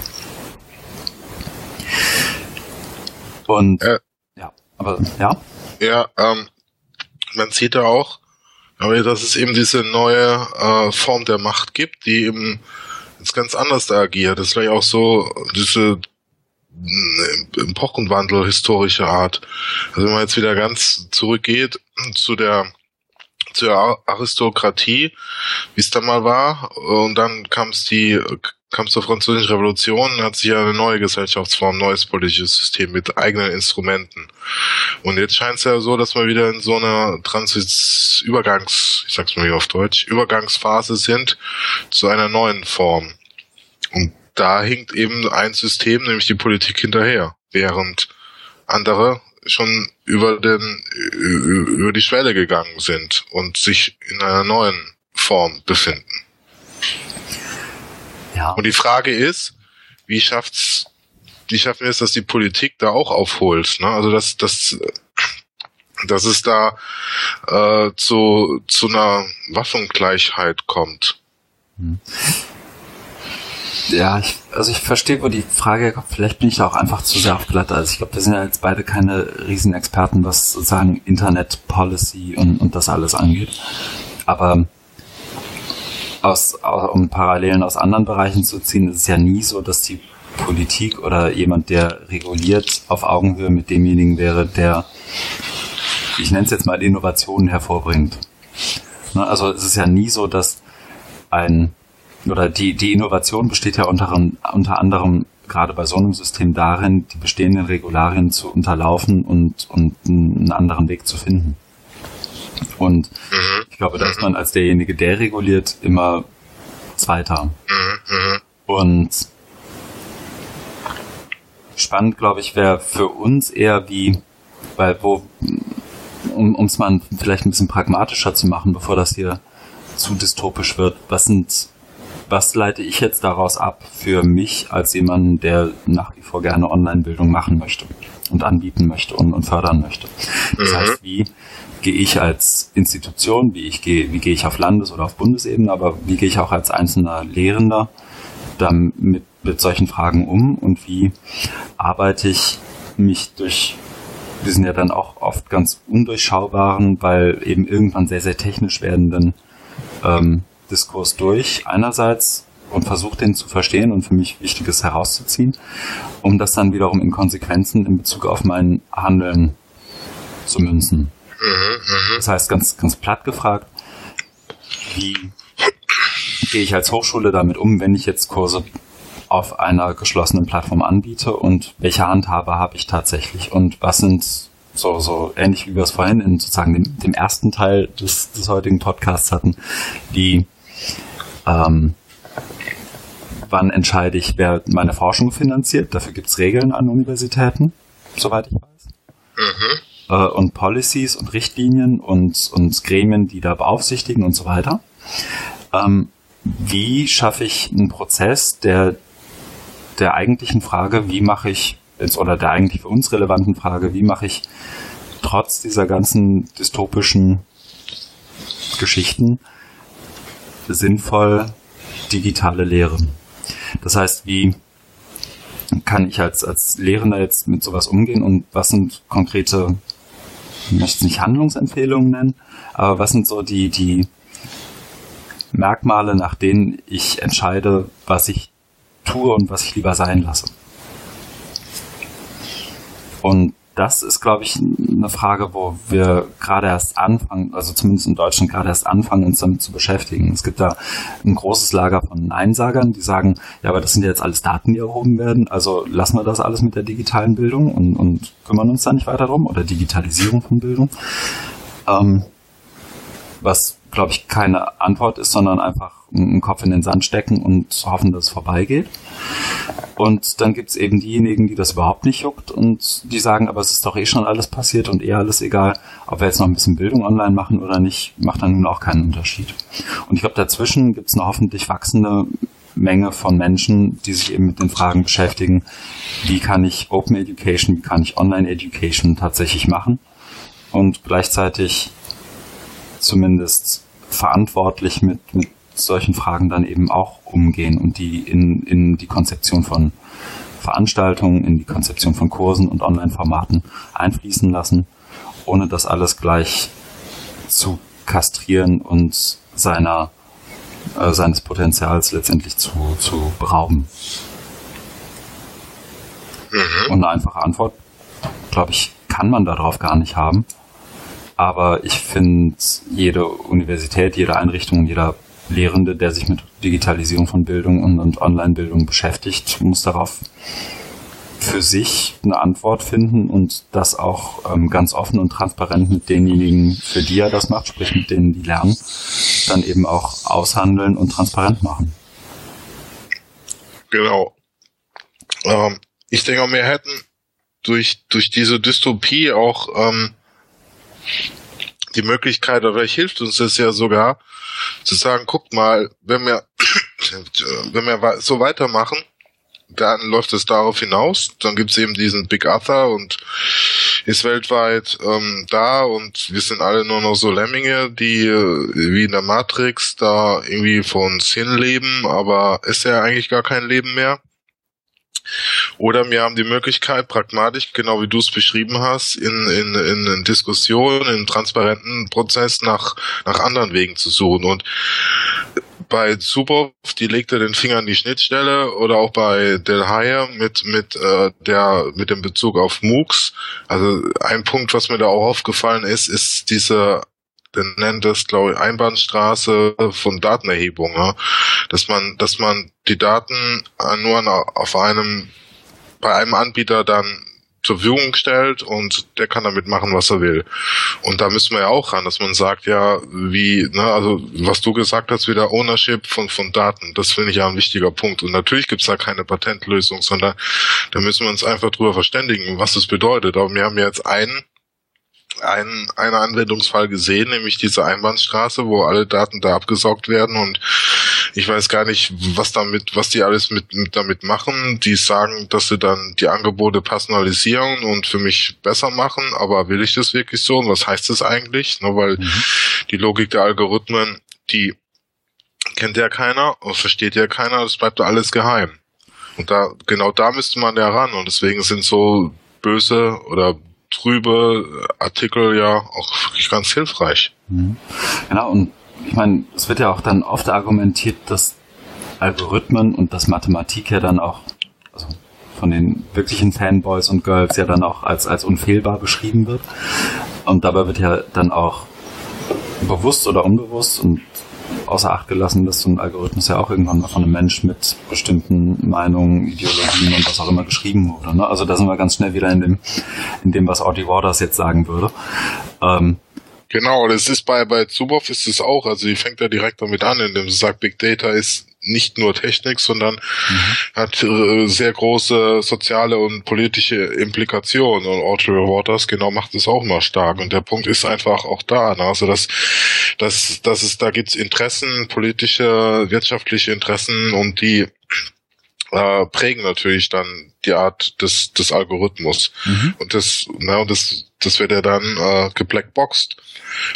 S1: Und äh, ja, aber ja.
S2: Ja, ähm, man sieht da auch, aber dass es eben diese neue äh, Form der Macht gibt, die eben jetzt ganz anders da agiert. Das ist vielleicht auch so diese Epochenwandel historischer Art. Also wenn man jetzt wieder ganz zurückgeht zu der zur Aristokratie, wie es da mal war, und dann kam es die kam zur französischen Revolution, hat sich eine neue Gesellschaftsform, neues politisches System mit eigenen Instrumenten. Und jetzt scheint es ja so, dass wir wieder in so einer Transits Übergangs, ich sag's mal hier auf Deutsch, Übergangsphase sind zu einer neuen Form. Und da hinkt eben ein System, nämlich die Politik hinterher, während andere schon über den über die Schwelle gegangen sind und sich in einer neuen Form befinden. Ja. Und die Frage ist, wie schafft's, wie schaffen wir es, dass die Politik da auch aufholt? Ne? Also dass, dass, dass es da äh, zu, zu einer Waffengleichheit kommt. Hm.
S1: Ja, ich, also ich verstehe, wo die Frage kommt. Vielleicht bin ich da auch einfach zu sehr auf Glatte. Also ich glaube, wir sind ja jetzt beide keine Riesenexperten, was sozusagen Internet Policy und, und das alles angeht. Aber aus, um Parallelen aus anderen Bereichen zu ziehen, ist es ja nie so, dass die Politik oder jemand, der reguliert, auf Augenhöhe mit demjenigen wäre, der, ich nenne es jetzt mal, Innovationen hervorbringt. Ne, also es ist ja nie so, dass ein oder die, die Innovation besteht ja unter, unter anderem gerade bei so einem System darin, die bestehenden Regularien zu unterlaufen und, und einen anderen Weg zu finden. Und mhm. ich glaube, da ist man als derjenige, der reguliert, immer Zweiter. Mhm. Und spannend, glaube ich, wäre für uns eher wie, weil wo, um es mal vielleicht ein bisschen pragmatischer zu machen, bevor das hier zu dystopisch wird, was sind was leite ich jetzt daraus ab für mich als jemanden, der nach wie vor gerne Online-Bildung machen möchte und anbieten möchte und, und fördern möchte? Das mhm. heißt, wie gehe ich als Institution, wie ich gehe, wie gehe ich auf Landes- oder auf Bundesebene, aber wie gehe ich auch als einzelner Lehrender damit mit solchen Fragen um und wie arbeite ich mich durch wir sind ja dann auch oft ganz undurchschaubaren, weil eben irgendwann sehr, sehr technisch werdenden ähm, Diskurs durch, einerseits und versuche den zu verstehen und für mich Wichtiges herauszuziehen, um das dann wiederum in Konsequenzen in Bezug auf mein Handeln zu münzen. Mhm, mhm. Das heißt, ganz, ganz platt gefragt, wie gehe ich als Hochschule damit um, wenn ich jetzt Kurse auf einer geschlossenen Plattform anbiete und welche Handhabe habe ich tatsächlich und was sind so, so ähnlich wie wir es vorhin in sozusagen dem, dem ersten Teil des, des heutigen Podcasts hatten, die ähm, wann entscheide ich, wer meine Forschung finanziert? Dafür gibt es Regeln an Universitäten, soweit ich weiß. Mhm. Äh, und Policies und Richtlinien und, und Gremien, die da beaufsichtigen und so weiter. Ähm, wie schaffe ich einen Prozess, der der eigentlichen Frage, wie mache ich jetzt, oder der eigentlich für uns relevanten Frage, wie mache ich trotz dieser ganzen dystopischen Geschichten sinnvoll digitale Lehre. Das heißt, wie kann ich als, als Lehrender jetzt mit sowas umgehen und was sind konkrete, ich möchte es nicht Handlungsempfehlungen nennen, aber was sind so die, die Merkmale, nach denen ich entscheide, was ich tue und was ich lieber sein lasse. Und das ist, glaube ich, eine Frage, wo wir gerade erst anfangen, also zumindest in Deutschland gerade erst anfangen, uns damit zu beschäftigen. Es gibt da ein großes Lager von Neinsagern, die sagen, ja, aber das sind ja jetzt alles Daten, die erhoben werden, also lassen wir das alles mit der digitalen Bildung und, und kümmern uns da nicht weiter drum oder Digitalisierung von Bildung. Ähm, was, glaube ich, keine Antwort ist, sondern einfach einen Kopf in den Sand stecken und hoffen, dass es vorbeigeht. Und dann gibt's eben diejenigen, die das überhaupt nicht juckt und die sagen, aber es ist doch eh schon alles passiert und eh alles egal, ob wir jetzt noch ein bisschen Bildung online machen oder nicht, macht dann nun auch keinen Unterschied. Und ich glaube, dazwischen gibt's eine hoffentlich wachsende Menge von Menschen, die sich eben mit den Fragen beschäftigen, wie kann ich Open Education, wie kann ich Online Education tatsächlich machen und gleichzeitig zumindest verantwortlich mit, mit solchen Fragen dann eben auch umgehen und die in, in die Konzeption von Veranstaltungen, in die Konzeption von Kursen und Online-Formaten einfließen lassen, ohne das alles gleich zu kastrieren und seiner, äh, seines Potenzials letztendlich zu, zu berauben. Mhm. Und eine einfache Antwort, glaube ich, kann man darauf gar nicht haben. Aber ich finde, jede Universität, jede Einrichtung, jeder Lehrende, der sich mit Digitalisierung von Bildung und, und Online-Bildung beschäftigt, muss darauf für sich eine Antwort finden und das auch ähm, ganz offen und transparent mit denjenigen, für die er das macht, sprich mit denen, die lernen, dann eben auch aushandeln und transparent machen.
S2: Genau. Ähm, ich denke, wir hätten durch, durch diese Dystopie auch ähm, die Möglichkeit, oder vielleicht hilft uns das ja sogar, zu sagen, guckt mal, wenn wir, wenn wir so weitermachen, dann läuft es darauf hinaus. Dann gibt's eben diesen Big Arthur und ist weltweit ähm, da und wir sind alle nur noch so Lemminge, die äh, wie in der Matrix da irgendwie von Sinn leben, aber ist ja eigentlich gar kein Leben mehr. Oder wir haben die Möglichkeit, pragmatisch, genau wie du es beschrieben hast, in, in, in Diskussionen, in transparenten Prozess nach, nach anderen Wegen zu suchen. Und bei Subov, die legte den Finger an die Schnittstelle oder auch bei Del Haye mit mit äh, der mit dem Bezug auf MOOCs. Also ein Punkt, was mir da auch aufgefallen ist, ist diese nennt das, glaube ich, Einbahnstraße von Datenerhebung, ja? dass man, dass man die Daten nur auf einem, bei einem Anbieter dann zur Verfügung stellt und der kann damit machen, was er will. Und da müssen wir ja auch ran, dass man sagt, ja, wie, ne, also was du gesagt hast, wieder Ownership von, von Daten, das finde ich ja ein wichtiger Punkt. Und natürlich gibt's da keine Patentlösung, sondern da müssen wir uns einfach drüber verständigen, was das bedeutet. Aber wir haben jetzt einen einen, einen Anwendungsfall gesehen, nämlich diese Einbahnstraße, wo alle Daten da abgesaugt werden und ich weiß gar nicht, was damit, was die alles mit, mit damit machen. Die sagen, dass sie dann die Angebote personalisieren und für mich besser machen, aber will ich das wirklich so? Und was heißt das eigentlich? Nur weil mhm. die Logik der Algorithmen, die kennt ja keiner und versteht ja keiner, das bleibt alles geheim. Und da, genau da müsste man ja ran und deswegen sind so böse oder trübe Artikel ja auch wirklich ganz hilfreich.
S1: Mhm. Genau, und ich meine, es wird ja auch dann oft argumentiert, dass Algorithmen und dass Mathematik ja dann auch also von den wirklichen Fanboys und Girls ja dann auch als, als unfehlbar beschrieben wird. Und dabei wird ja dann auch bewusst oder unbewusst und außer Acht gelassen, dass so ein Algorithmus ja auch irgendwann mal von einem Mensch mit bestimmten Meinungen, Ideologien und was auch immer geschrieben wurde. Ne? Also da sind wir ganz schnell wieder in dem, in dem was Audie Waters jetzt sagen würde. Ähm,
S2: Genau, das ist bei, bei Zuboff ist es auch, also die fängt ja direkt damit an, indem sie sagt, Big Data ist nicht nur Technik, sondern mhm. hat äh, sehr große soziale und politische Implikationen. Und Audrey Waters genau macht es auch mal stark. Und der Punkt ist einfach auch da. Ne? Also dass, dass, dass es da gibt's Interessen, politische, wirtschaftliche Interessen und die äh, prägen natürlich dann die Art des, des Algorithmus. Mhm. Und das, na, und das, das wird ja dann äh, geblackboxt.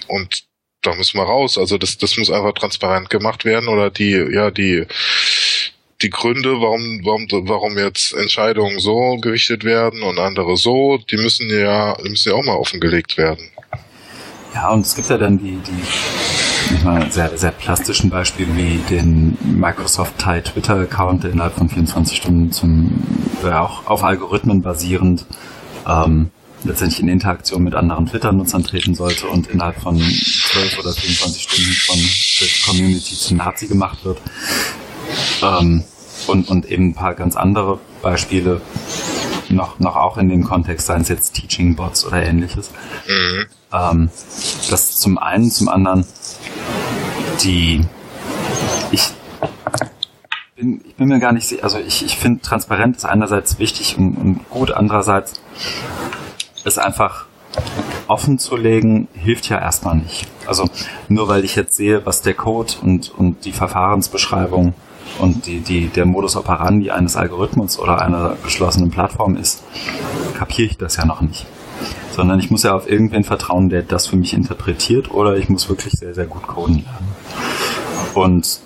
S2: Und da müssen wir raus. Also das, das muss einfach transparent gemacht werden oder die, ja, die, die Gründe, warum, warum, warum jetzt Entscheidungen so gerichtet werden und andere so, die müssen ja, die müssen ja auch mal offengelegt werden.
S1: Ja, und es gibt ja dann die, die mal sehr, sehr plastischen Beispiele wie den Microsoft Thai Twitter Account, der innerhalb von 24 Stunden zum, ja, auch auf Algorithmen basierend ähm, letztendlich in Interaktion mit anderen Twitter-Nutzern treten sollte und innerhalb von 12 oder 24 Stunden von der Community zum Nazi gemacht wird. Ähm, und, und eben ein paar ganz andere Beispiele noch, noch auch in dem Kontext, seien es jetzt Teaching-Bots oder ähnliches. Mhm. Ähm, das zum einen, zum anderen die ich bin, ich bin mir gar nicht sicher, also ich, ich finde Transparenz ist einerseits wichtig und, und gut, andererseits ist einfach offen zu legen, hilft ja erstmal nicht. Also nur weil ich jetzt sehe, was der Code und, und die Verfahrensbeschreibung und die, die, der Modus operandi eines Algorithmus oder einer geschlossenen Plattform ist, kapiere ich das ja noch nicht. Sondern ich muss ja auf irgendwen vertrauen, der das für mich interpretiert oder ich muss wirklich sehr, sehr gut coden lernen. Und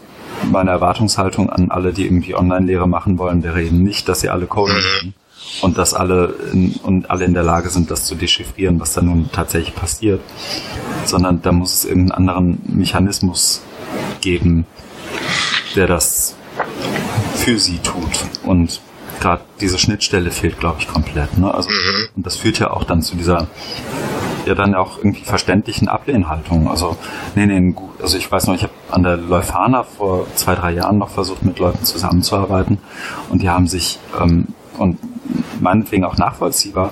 S1: meine Erwartungshaltung an alle, die irgendwie Online-Lehre machen wollen, wäre eben nicht, dass sie alle coden können und dass alle in, und alle in der Lage sind, das zu dechiffrieren, was da nun tatsächlich passiert, sondern da muss es irgendeinen anderen Mechanismus geben, der das für sie tut. Und gerade diese Schnittstelle fehlt, glaube ich, komplett. Ne? Also, mhm. Und das führt ja auch dann zu dieser ja dann auch irgendwie verständlichen Ablehnhaltung. Also, nee, nee, also ich weiß noch, ich habe an der Leuphana vor zwei, drei Jahren noch versucht, mit Leuten zusammenzuarbeiten und die haben sich ähm, und meinetwegen auch nachvollziehbar,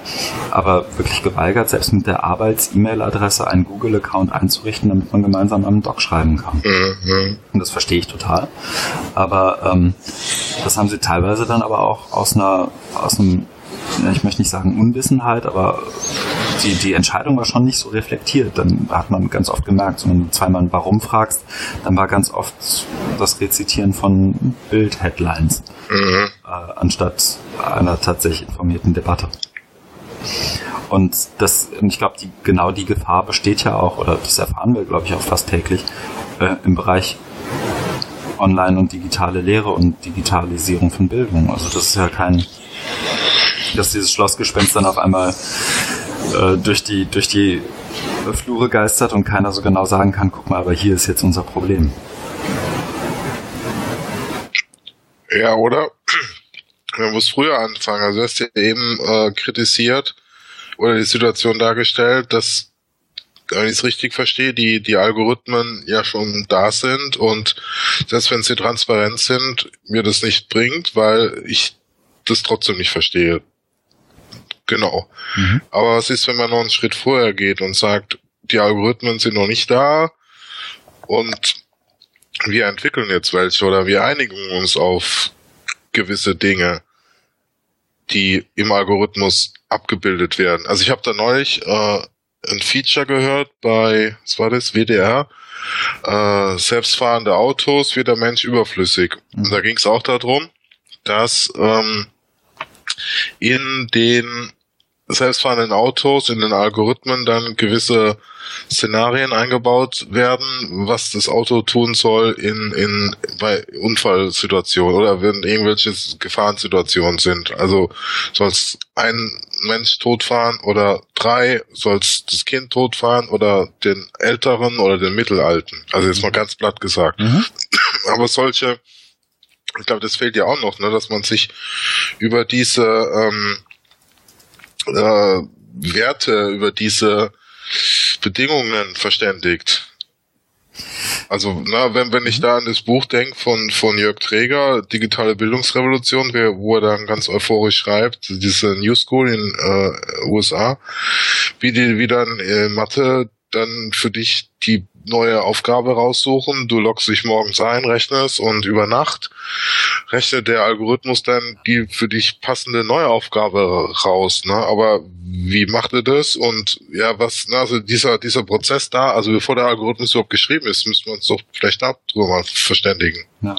S1: aber wirklich geweigert, selbst mit der Arbeits-E-Mail-Adresse einen Google-Account einzurichten, damit man gemeinsam am Doc schreiben kann. Mhm. Und das verstehe ich total. Aber ähm, das haben sie teilweise dann aber auch aus einer, aus einem, ich möchte nicht sagen Unwissenheit, aber die, die Entscheidung war schon nicht so reflektiert. Dann hat man ganz oft gemerkt, wenn du zweimal ein Warum fragst, dann war ganz oft das Rezitieren von Bild-Headlines, mhm. äh, anstatt einer tatsächlich informierten Debatte. Und das, ich glaube, die, genau die Gefahr besteht ja auch, oder das erfahren wir, glaube ich, auch fast täglich, äh, im Bereich Online- und digitale Lehre und Digitalisierung von Bildung. Also das ist ja kein, dass dieses Schlossgespenst dann auf einmal äh, durch die durch die Flure geistert und keiner so genau sagen kann, guck mal, aber hier ist jetzt unser Problem.
S2: Ja, oder? Man muss früher anfangen. Also du hast ja eben äh, kritisiert oder die Situation dargestellt, dass, wenn ich es richtig verstehe, die, die Algorithmen ja schon da sind und selbst wenn sie transparent sind, mir das nicht bringt, weil ich das trotzdem nicht verstehe. Genau. Mhm. Aber was ist, wenn man noch einen Schritt vorher geht und sagt, die Algorithmen sind noch nicht da und wir entwickeln jetzt welche oder wir einigen uns auf gewisse Dinge, die im Algorithmus abgebildet werden. Also ich habe da neulich äh, ein Feature gehört bei, was war das, WDR, äh, selbstfahrende Autos wird der Mensch überflüssig. Mhm. Und da ging es auch darum, dass ähm, in den selbstfahrenden Autos in den Algorithmen dann gewisse Szenarien eingebaut werden, was das Auto tun soll in, in bei Unfallsituationen oder wenn irgendwelche Gefahrensituationen sind. Also soll es ein Mensch totfahren oder drei, soll es das Kind totfahren oder den Älteren oder den Mittelalten. Also jetzt mal ganz platt gesagt. Mhm. Aber solche, ich glaube, das fehlt ja auch noch, ne, dass man sich über diese ähm, äh, Werte, über diese Bedingungen verständigt. Also, na, wenn, wenn ich da an das Buch denke von, von Jörg Träger, Digitale Bildungsrevolution, wo er dann ganz euphorisch schreibt, diese New School in äh, USA, wie die, wie dann äh, Mathe dann für dich die neue Aufgabe raussuchen. Du loggst dich morgens ein, rechnest und über Nacht rechnet der Algorithmus dann die für dich passende neue Aufgabe raus. Ne? Aber wie macht er das? Und ja, was, also dieser, dieser Prozess da, also bevor der Algorithmus überhaupt geschrieben ist, müssen wir uns doch vielleicht darüber mal verständigen.
S1: Ja.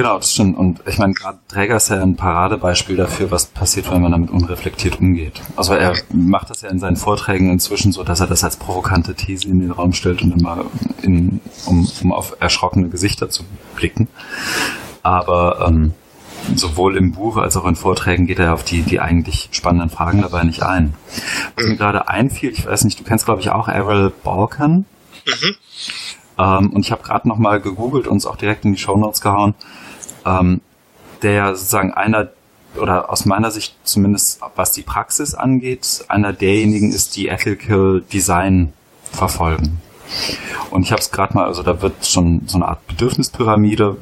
S1: Genau, das stimmt. Und ich meine, gerade Träger ist ja ein Paradebeispiel dafür, was passiert, wenn man damit unreflektiert umgeht. Also er macht das ja in seinen Vorträgen inzwischen so, dass er das als provokante These in den Raum stellt und immer in, um, um auf erschrockene Gesichter zu blicken. Aber ähm, sowohl im Buch als auch in Vorträgen geht er auf die, die eigentlich spannenden Fragen dabei nicht ein. Was mir gerade einfiel, ich weiß nicht, du kennst glaube ich auch Errol Balkan. Mhm. Ähm, und ich habe gerade nochmal gegoogelt und es auch direkt in die Show Notes gehauen ähm, der sozusagen einer oder aus meiner Sicht zumindest was die Praxis angeht, einer derjenigen ist, die Ethical Design verfolgen. Und ich habe es gerade mal, also da wird schon so eine Art Bedürfnispyramide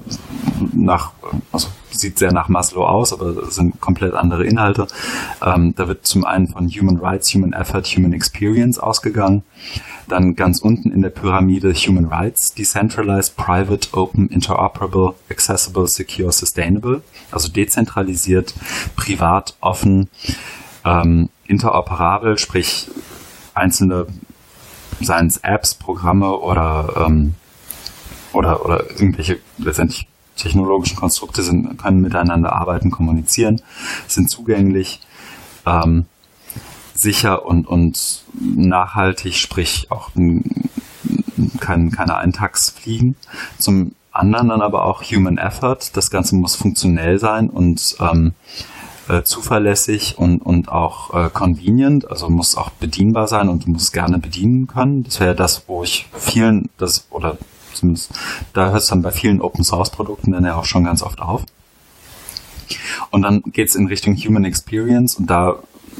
S1: nach, also sieht sehr nach Maslow aus, aber sind komplett andere Inhalte. Ähm, da wird zum einen von Human Rights, Human Effort, Human Experience ausgegangen. Dann ganz unten in der Pyramide Human Rights, Decentralized, Private, Open, Interoperable, Accessible, Secure, Sustainable. Also dezentralisiert, privat, offen, ähm, interoperabel, sprich einzelne seien es Apps, Programme oder ähm, oder oder irgendwelche letztendlich technologischen Konstrukte sind, können miteinander arbeiten, kommunizieren, sind zugänglich, ähm, sicher und, und nachhaltig, sprich auch kein, keine Eintags fliegen. Zum anderen dann aber auch Human Effort. Das Ganze muss funktionell sein und ähm, äh, zuverlässig und, und auch äh, convenient, also muss auch bedienbar sein und muss gerne bedienen können. Das wäre das, wo ich vielen, das oder zumindest da hört es dann bei vielen Open Source Produkten dann ja auch schon ganz oft auf. Und dann geht es in Richtung Human Experience und da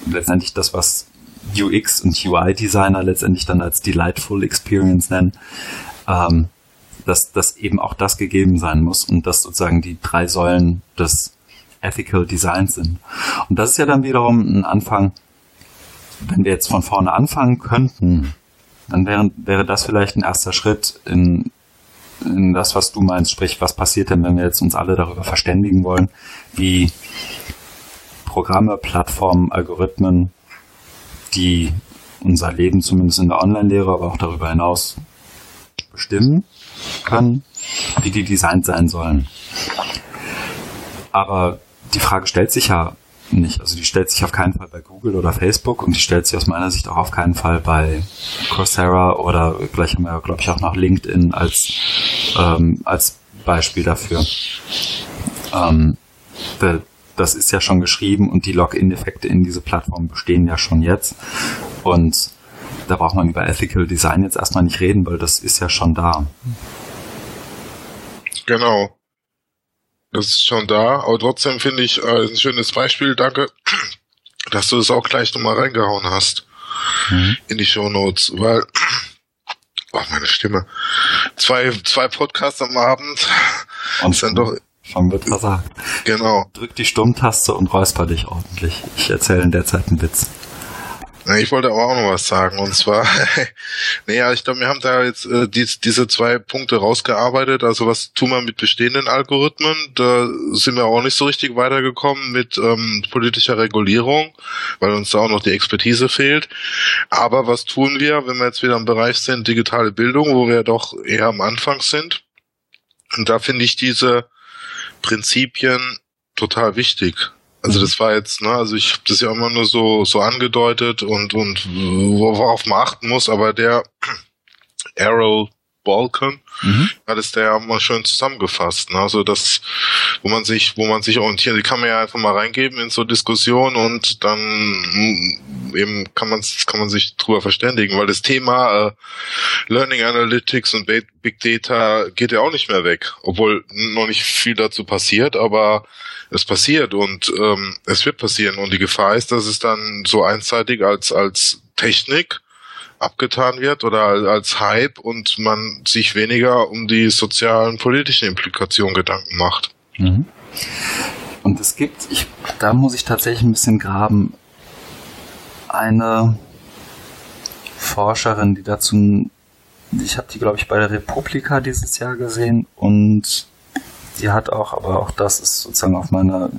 S1: letztendlich das, was UX und UI Designer letztendlich dann als Delightful Experience nennen, ähm, dass, dass eben auch das gegeben sein muss und dass sozusagen die drei Säulen des Ethical Designs sind. Und das ist ja dann wiederum ein Anfang, wenn wir jetzt von vorne anfangen könnten, dann wäre, wäre das vielleicht ein erster Schritt in, in das, was du meinst, sprich, was passiert denn, wenn wir jetzt uns alle darüber verständigen wollen, wie Programme, Plattformen, Algorithmen, die unser Leben zumindest in der Online-Lehre, aber auch darüber hinaus bestimmen können, wie die designt sein sollen. Aber die Frage stellt sich ja nicht. Also die stellt sich auf keinen Fall bei Google oder Facebook und die stellt sich aus meiner Sicht auch auf keinen Fall bei Coursera oder gleich haben wir, glaube ich, auch noch LinkedIn als, ähm, als Beispiel dafür. Ähm, das ist ja schon geschrieben und die Login-Effekte in diese Plattform bestehen ja schon jetzt. Und da braucht man über Ethical Design jetzt erstmal nicht reden, weil das ist ja schon da.
S2: Genau. Das ist schon da, aber trotzdem finde ich äh, ein schönes Beispiel. Danke, dass du das auch gleich nochmal reingehauen hast mhm. in die Show Notes, weil oh, meine Stimme. Zwei, zwei Podcasts am Abend
S1: und sind doch schon wird versagt.
S2: Genau.
S1: Drück die Stummtaste und räusper dich ordentlich. Ich erzähle in der Zeit einen Witz.
S2: Ich wollte aber auch noch was sagen. Und zwar, naja, ich glaube, wir haben da jetzt äh, die, diese zwei Punkte rausgearbeitet. Also was tun wir mit bestehenden Algorithmen? Da sind wir auch nicht so richtig weitergekommen mit ähm, politischer Regulierung, weil uns da auch noch die Expertise fehlt. Aber was tun wir, wenn wir jetzt wieder im Bereich sind, digitale Bildung, wo wir doch eher am Anfang sind? Und da finde ich diese Prinzipien total wichtig. Also das war jetzt, ne, also ich habe das ja immer nur so so angedeutet und und worauf man achten muss, aber der Arrow Balkan mhm. hat es der ja mal schön zusammengefasst. Ne? Also das, wo man sich, wo man sich orientiert, die kann man ja einfach mal reingeben in so Diskussionen und dann mm, eben kann man kann man sich drüber verständigen, weil das Thema äh, Learning Analytics und Big Data geht ja auch nicht mehr weg, obwohl noch nicht viel dazu passiert, aber es passiert und ähm, es wird passieren und die Gefahr ist, dass es dann so einseitig als als Technik abgetan wird oder als Hype und man sich weniger um die sozialen, politischen Implikationen Gedanken macht. Mhm.
S1: Und es gibt, ich, da muss ich tatsächlich ein bisschen graben, eine Forscherin, die dazu, ich habe die, glaube ich, bei der Republika dieses Jahr gesehen und die hat auch, aber auch das ist sozusagen auf meiner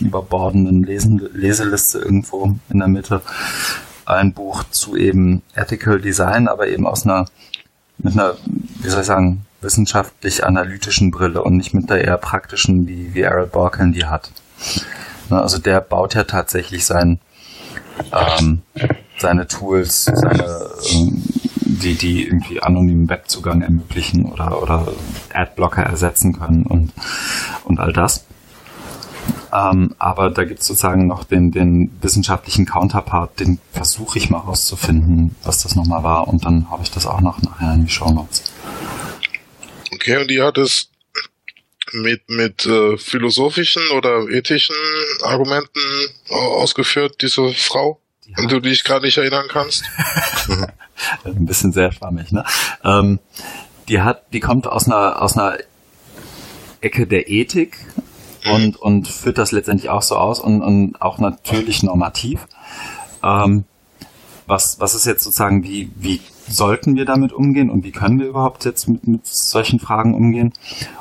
S1: überbordenden Lesen, Leseliste irgendwo in der Mitte, ein Buch zu eben Ethical Design, aber eben aus einer, mit einer, wie soll ich sagen, wissenschaftlich-analytischen Brille und nicht mit der eher praktischen, wie, wie Errol Borken die hat. Also der baut ja tatsächlich sein, ähm, seine Tools, seine, ähm, die, die irgendwie anonymen Webzugang ermöglichen oder, oder Adblocker ersetzen können und, und all das. Ähm, aber da gibt es sozusagen noch den, den wissenschaftlichen Counterpart, den versuche ich mal rauszufinden, was das nochmal war. Und dann habe ich das auch noch nachher in die Show Notes.
S2: Okay, und die hat es mit, mit äh, philosophischen oder ethischen Argumenten ausgeführt, diese Frau, die an du dich gerade nicht erinnern kannst?
S1: Ein bisschen sehr schwammig, ne? Ähm, die hat, die kommt aus einer, aus einer Ecke der Ethik und, und führt das letztendlich auch so aus und, und auch natürlich normativ. Ähm, was, was ist jetzt sozusagen, wie, wie sollten wir damit umgehen und wie können wir überhaupt jetzt mit, mit solchen Fragen umgehen?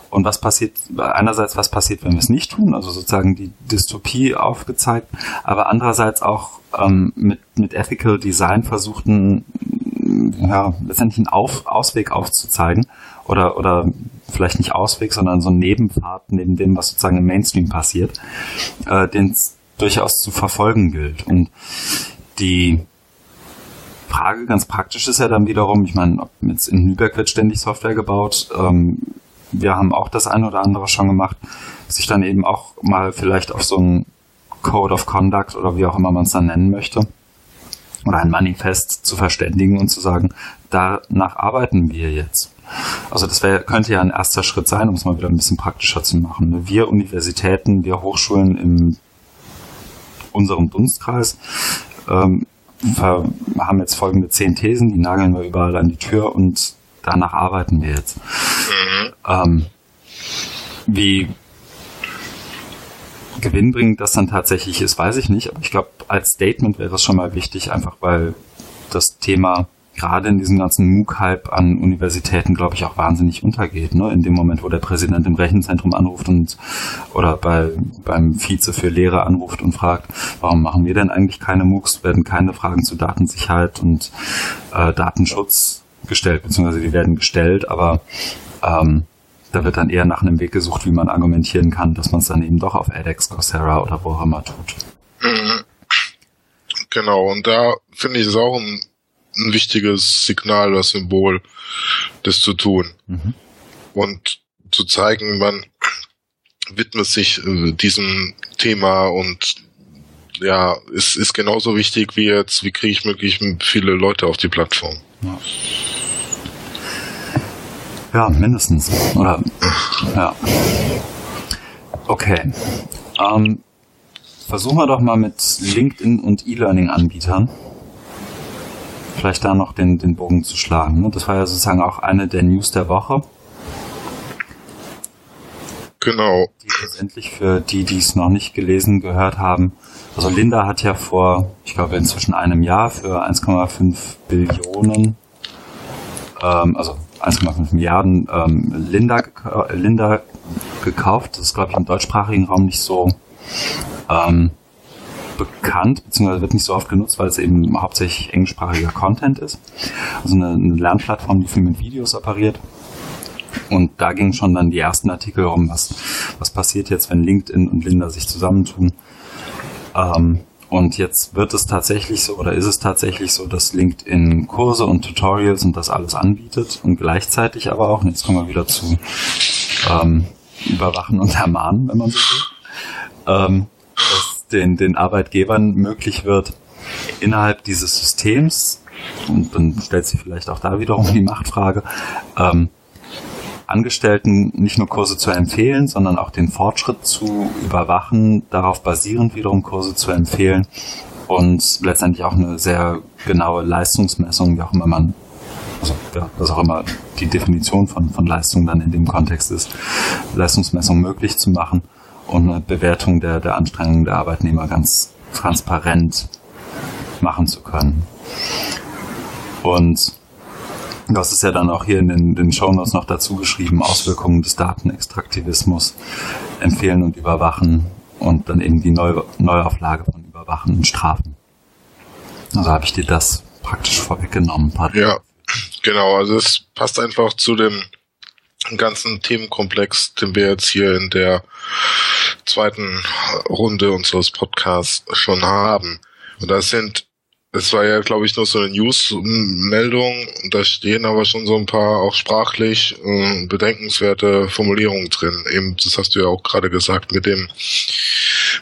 S1: Und was passiert, einerseits, was passiert, wenn wir es nicht tun, also sozusagen die Dystopie aufgezeigt, aber andererseits auch ähm, mit, mit Ethical Design versuchten, ja, letztendlich einen Auf, Ausweg aufzuzeigen oder, oder vielleicht nicht Ausweg, sondern so ein Nebenpfad neben dem, was sozusagen im Mainstream passiert, äh, den es durchaus zu verfolgen gilt. Und die Frage ganz praktisch ist ja dann wiederum, ich meine, jetzt in Lübeck wird ständig Software gebaut, ähm, wir haben auch das eine oder andere schon gemacht, sich dann eben auch mal vielleicht auf so ein Code of Conduct oder wie auch immer man es dann nennen möchte, oder ein Manifest zu verständigen und zu sagen, danach arbeiten wir jetzt. Also das wär, könnte ja ein erster Schritt sein, um es mal wieder ein bisschen praktischer zu machen. Wir Universitäten, wir Hochschulen in unserem Dunstkreis ähm, haben jetzt folgende zehn Thesen, die nageln wir überall an die Tür und danach arbeiten wir jetzt. Mhm. Ähm, wie gewinnbringend das dann tatsächlich ist, weiß ich nicht, aber ich glaube, als Statement wäre es schon mal wichtig, einfach weil das Thema gerade in diesem ganzen MOOC-Hype an Universitäten, glaube ich, auch wahnsinnig untergeht. Ne? In dem Moment, wo der Präsident im Rechenzentrum anruft und oder bei, beim Vize für Lehre anruft und fragt, warum machen wir denn eigentlich keine MOOCs, werden keine Fragen zu Datensicherheit und äh, Datenschutz gestellt, beziehungsweise die werden gestellt, aber ähm, da wird dann eher nach einem Weg gesucht, wie man argumentieren kann, dass man es dann eben doch auf edX, Coursera oder wo auch immer tut. Mhm.
S2: Genau, und da finde ich es auch ein ein wichtiges Signal, das Symbol, das zu tun. Mhm. Und zu zeigen, man widmet sich äh, diesem Thema und ja, es ist genauso wichtig wie jetzt, wie kriege ich möglichst viele Leute auf die Plattform.
S1: Ja, ja mindestens. Oder ja. Okay. Ähm, versuchen wir doch mal mit LinkedIn und E-Learning-Anbietern vielleicht da noch den, den Bogen zu schlagen. Ne? Das war ja sozusagen auch eine der News der Woche.
S2: Genau.
S1: Die letztendlich für die, die es noch nicht gelesen, gehört haben. Also Linda hat ja vor, ich glaube inzwischen einem Jahr für 1,5 Billionen, ähm, also 1,5 Milliarden ähm, Linda, äh, Linda gekauft. Das ist, glaube ich, im deutschsprachigen Raum nicht so ähm, bekannt, beziehungsweise wird nicht so oft genutzt, weil es eben hauptsächlich englischsprachiger Content ist. Also eine, eine Lernplattform, die viel mit Videos operiert. Und da gingen schon dann die ersten Artikel um, was, was passiert jetzt, wenn LinkedIn und Linda sich zusammentun. Ähm, und jetzt wird es tatsächlich so, oder ist es tatsächlich so, dass LinkedIn Kurse und Tutorials und das alles anbietet und gleichzeitig aber auch, und jetzt kommen wir wieder zu ähm, Überwachen und Ermahnen, wenn man so will, ähm, dass den, den Arbeitgebern möglich wird, innerhalb dieses Systems, und dann stellt sich vielleicht auch da wiederum die Machtfrage, ähm, Angestellten nicht nur Kurse zu empfehlen, sondern auch den Fortschritt zu überwachen, darauf basierend wiederum Kurse zu empfehlen und letztendlich auch eine sehr genaue Leistungsmessung, wie auch immer man, also ja, was auch immer die Definition von, von Leistung dann in dem Kontext ist, Leistungsmessung möglich zu machen und eine Bewertung der, der Anstrengungen der Arbeitnehmer ganz transparent machen zu können. Und das ist ja dann auch hier in den, den Shownotes noch dazu geschrieben, Auswirkungen des Datenextraktivismus empfehlen und überwachen und dann eben die Neu Neuauflage von Überwachen und Strafen. Also habe ich dir das praktisch vorweggenommen.
S2: Ja, genau. Also es passt einfach zu dem ganzen Themenkomplex, den wir jetzt hier in der zweiten Runde unseres Podcasts schon haben. Und das sind, es war ja, glaube ich, nur so eine News-Meldung, da stehen aber schon so ein paar auch sprachlich äh, bedenkenswerte Formulierungen drin. Eben, das hast du ja auch gerade gesagt, mit dem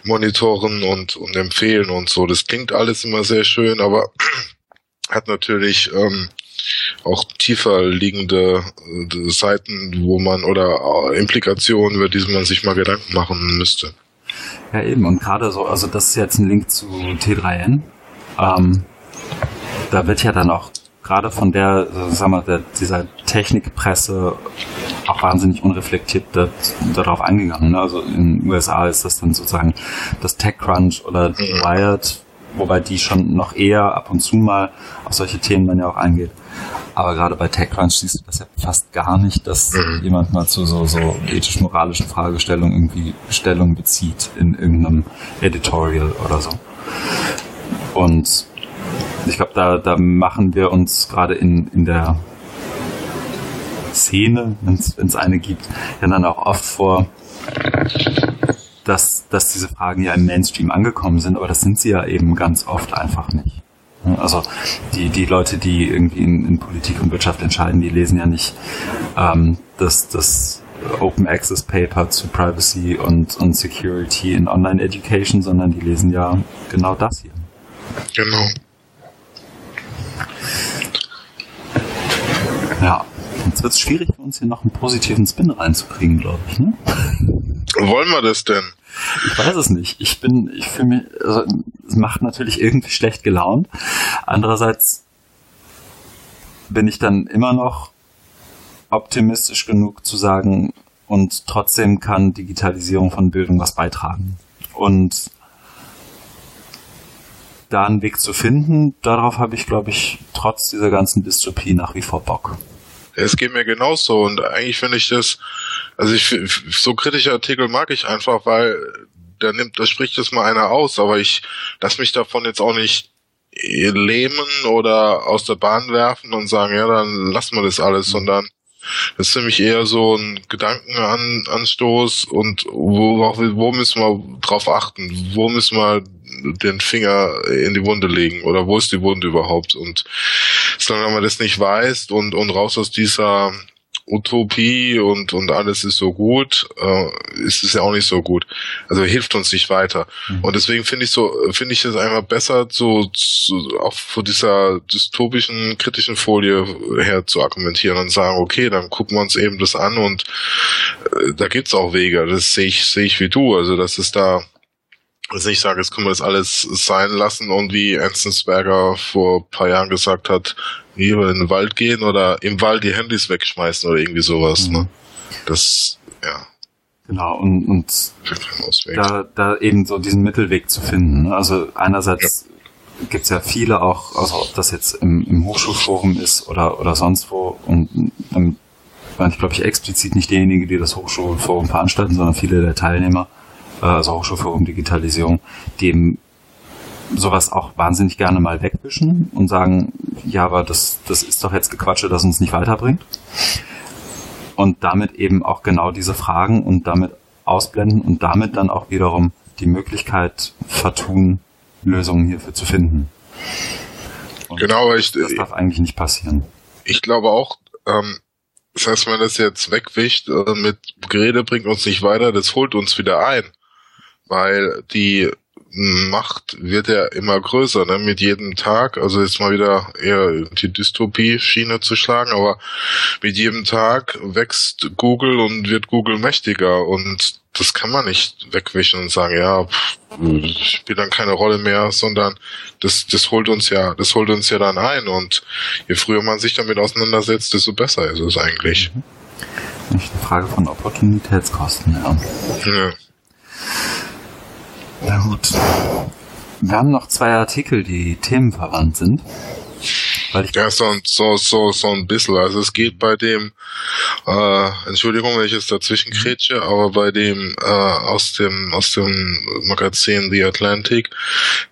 S2: Monitoren und, und Empfehlen und so. Das klingt alles immer sehr schön, aber hat natürlich ähm, auch tiefer liegende äh, Seiten, wo man oder äh, Implikationen, über die man sich mal Gedanken machen müsste.
S1: Ja, eben. Und gerade so, also das ist jetzt ein Link zu T3N. Ähm, da wird ja dann auch gerade von der, sagen wir, der, dieser Technikpresse auch wahnsinnig unreflektiert da, darauf eingegangen. Ne? Also in den USA ist das dann sozusagen das TechCrunch oder mhm. Wired, wobei die schon noch eher ab und zu mal auf solche Themen dann ja auch eingeht. Aber gerade bei TechCrunch siehst du das ja fast gar nicht, dass jemand mal zu so, so ethisch-moralischen Fragestellungen irgendwie Stellung bezieht in irgendeinem Editorial oder so. Und ich glaube, da, da machen wir uns gerade in, in der Szene, wenn es eine gibt, ja dann auch oft vor, dass, dass diese Fragen ja im Mainstream angekommen sind, aber das sind sie ja eben ganz oft einfach nicht. Also die, die Leute, die irgendwie in, in Politik und Wirtschaft entscheiden, die lesen ja nicht ähm, das, das Open Access Paper zu Privacy und, und Security in Online Education, sondern die lesen ja genau das hier.
S2: Genau.
S1: Ja, jetzt wird es schwierig für uns hier noch einen positiven Spin reinzukriegen, glaube ich. Ne?
S2: Wollen wir das denn?
S1: Ich weiß es nicht. Ich bin, ich fühle mich, also, es macht natürlich irgendwie schlecht gelaunt. Andererseits bin ich dann immer noch optimistisch genug zu sagen, und trotzdem kann Digitalisierung von Bildung was beitragen. Und da einen Weg zu finden, darauf habe ich, glaube ich, trotz dieser ganzen Dystopie nach wie vor Bock.
S2: Es geht mir genauso und eigentlich finde ich das, also ich so kritische Artikel mag ich einfach, weil da nimmt, da spricht es mal einer aus, aber ich lass mich davon jetzt auch nicht lähmen oder aus der Bahn werfen und sagen, ja, dann lassen wir das alles, mhm. sondern das ist für mich eher so ein Gedankenanstoß und wo, wo müssen wir drauf achten? Wo müssen wir den Finger in die Wunde legen oder wo ist die Wunde überhaupt? Und solange man das nicht weiß und, und raus aus dieser Utopie und, und alles ist so gut, äh, ist es ja auch nicht so gut. Also hilft uns nicht weiter. Mhm. Und deswegen finde ich so, finde ich es einfach besser, so, so auch vor dieser dystopischen, kritischen Folie her zu argumentieren und sagen, okay, dann gucken wir uns eben das an und äh, da gibt's auch Wege. Das sehe ich, sehe ich wie du. Also das ist da also ich sage, jetzt können wir das alles sein lassen und wie Enzensberger vor ein paar Jahren gesagt hat, lieber in den Wald gehen oder im Wald die Handys wegschmeißen oder irgendwie sowas. Ne? Mhm. Ne? Das, ja.
S1: Genau, und, und da, da eben so diesen Mittelweg zu finden. Ne? Also einerseits ja. gibt's ja viele auch, also ob das jetzt im, im Hochschulforum ist oder, oder sonst wo und ähm, ich glaube ich explizit nicht diejenigen, die das Hochschulforum veranstalten, sondern viele der Teilnehmer, äh, also Hochschulforum Digitalisierung, eben sowas auch wahnsinnig gerne mal wegwischen und sagen, ja, aber das, das ist doch jetzt Gequatsche, das uns nicht weiterbringt. Und damit eben auch genau diese Fragen und damit ausblenden und damit dann auch wiederum die Möglichkeit vertun, Lösungen hierfür zu finden.
S2: Und genau, ich,
S1: das darf eigentlich nicht passieren.
S2: Ich glaube auch, ähm, das heißt, wenn das jetzt wegwischt äh, mit Gerede bringt uns nicht weiter, das holt uns wieder ein. Weil die Macht wird ja immer größer, ne, mit jedem Tag. Also jetzt mal wieder eher die Dystopie-Schiene zu schlagen, aber mit jedem Tag wächst Google und wird Google mächtiger und das kann man nicht wegwischen und sagen, ja, spielt dann keine Rolle mehr, sondern das, das holt uns ja, das holt uns ja dann ein und je früher man sich damit auseinandersetzt, desto besser ist es eigentlich.
S1: Nicht eine Frage von Opportunitätskosten, ja. ja. Na gut. Wir haben noch zwei Artikel, die themenverwandt sind.
S2: Weil ich ja, so, so, so, so ein bisschen. Also es geht bei dem, äh, Entschuldigung, wenn ich jetzt dazwischen mhm. kretsche, aber bei dem äh, aus dem aus dem Magazin The Atlantic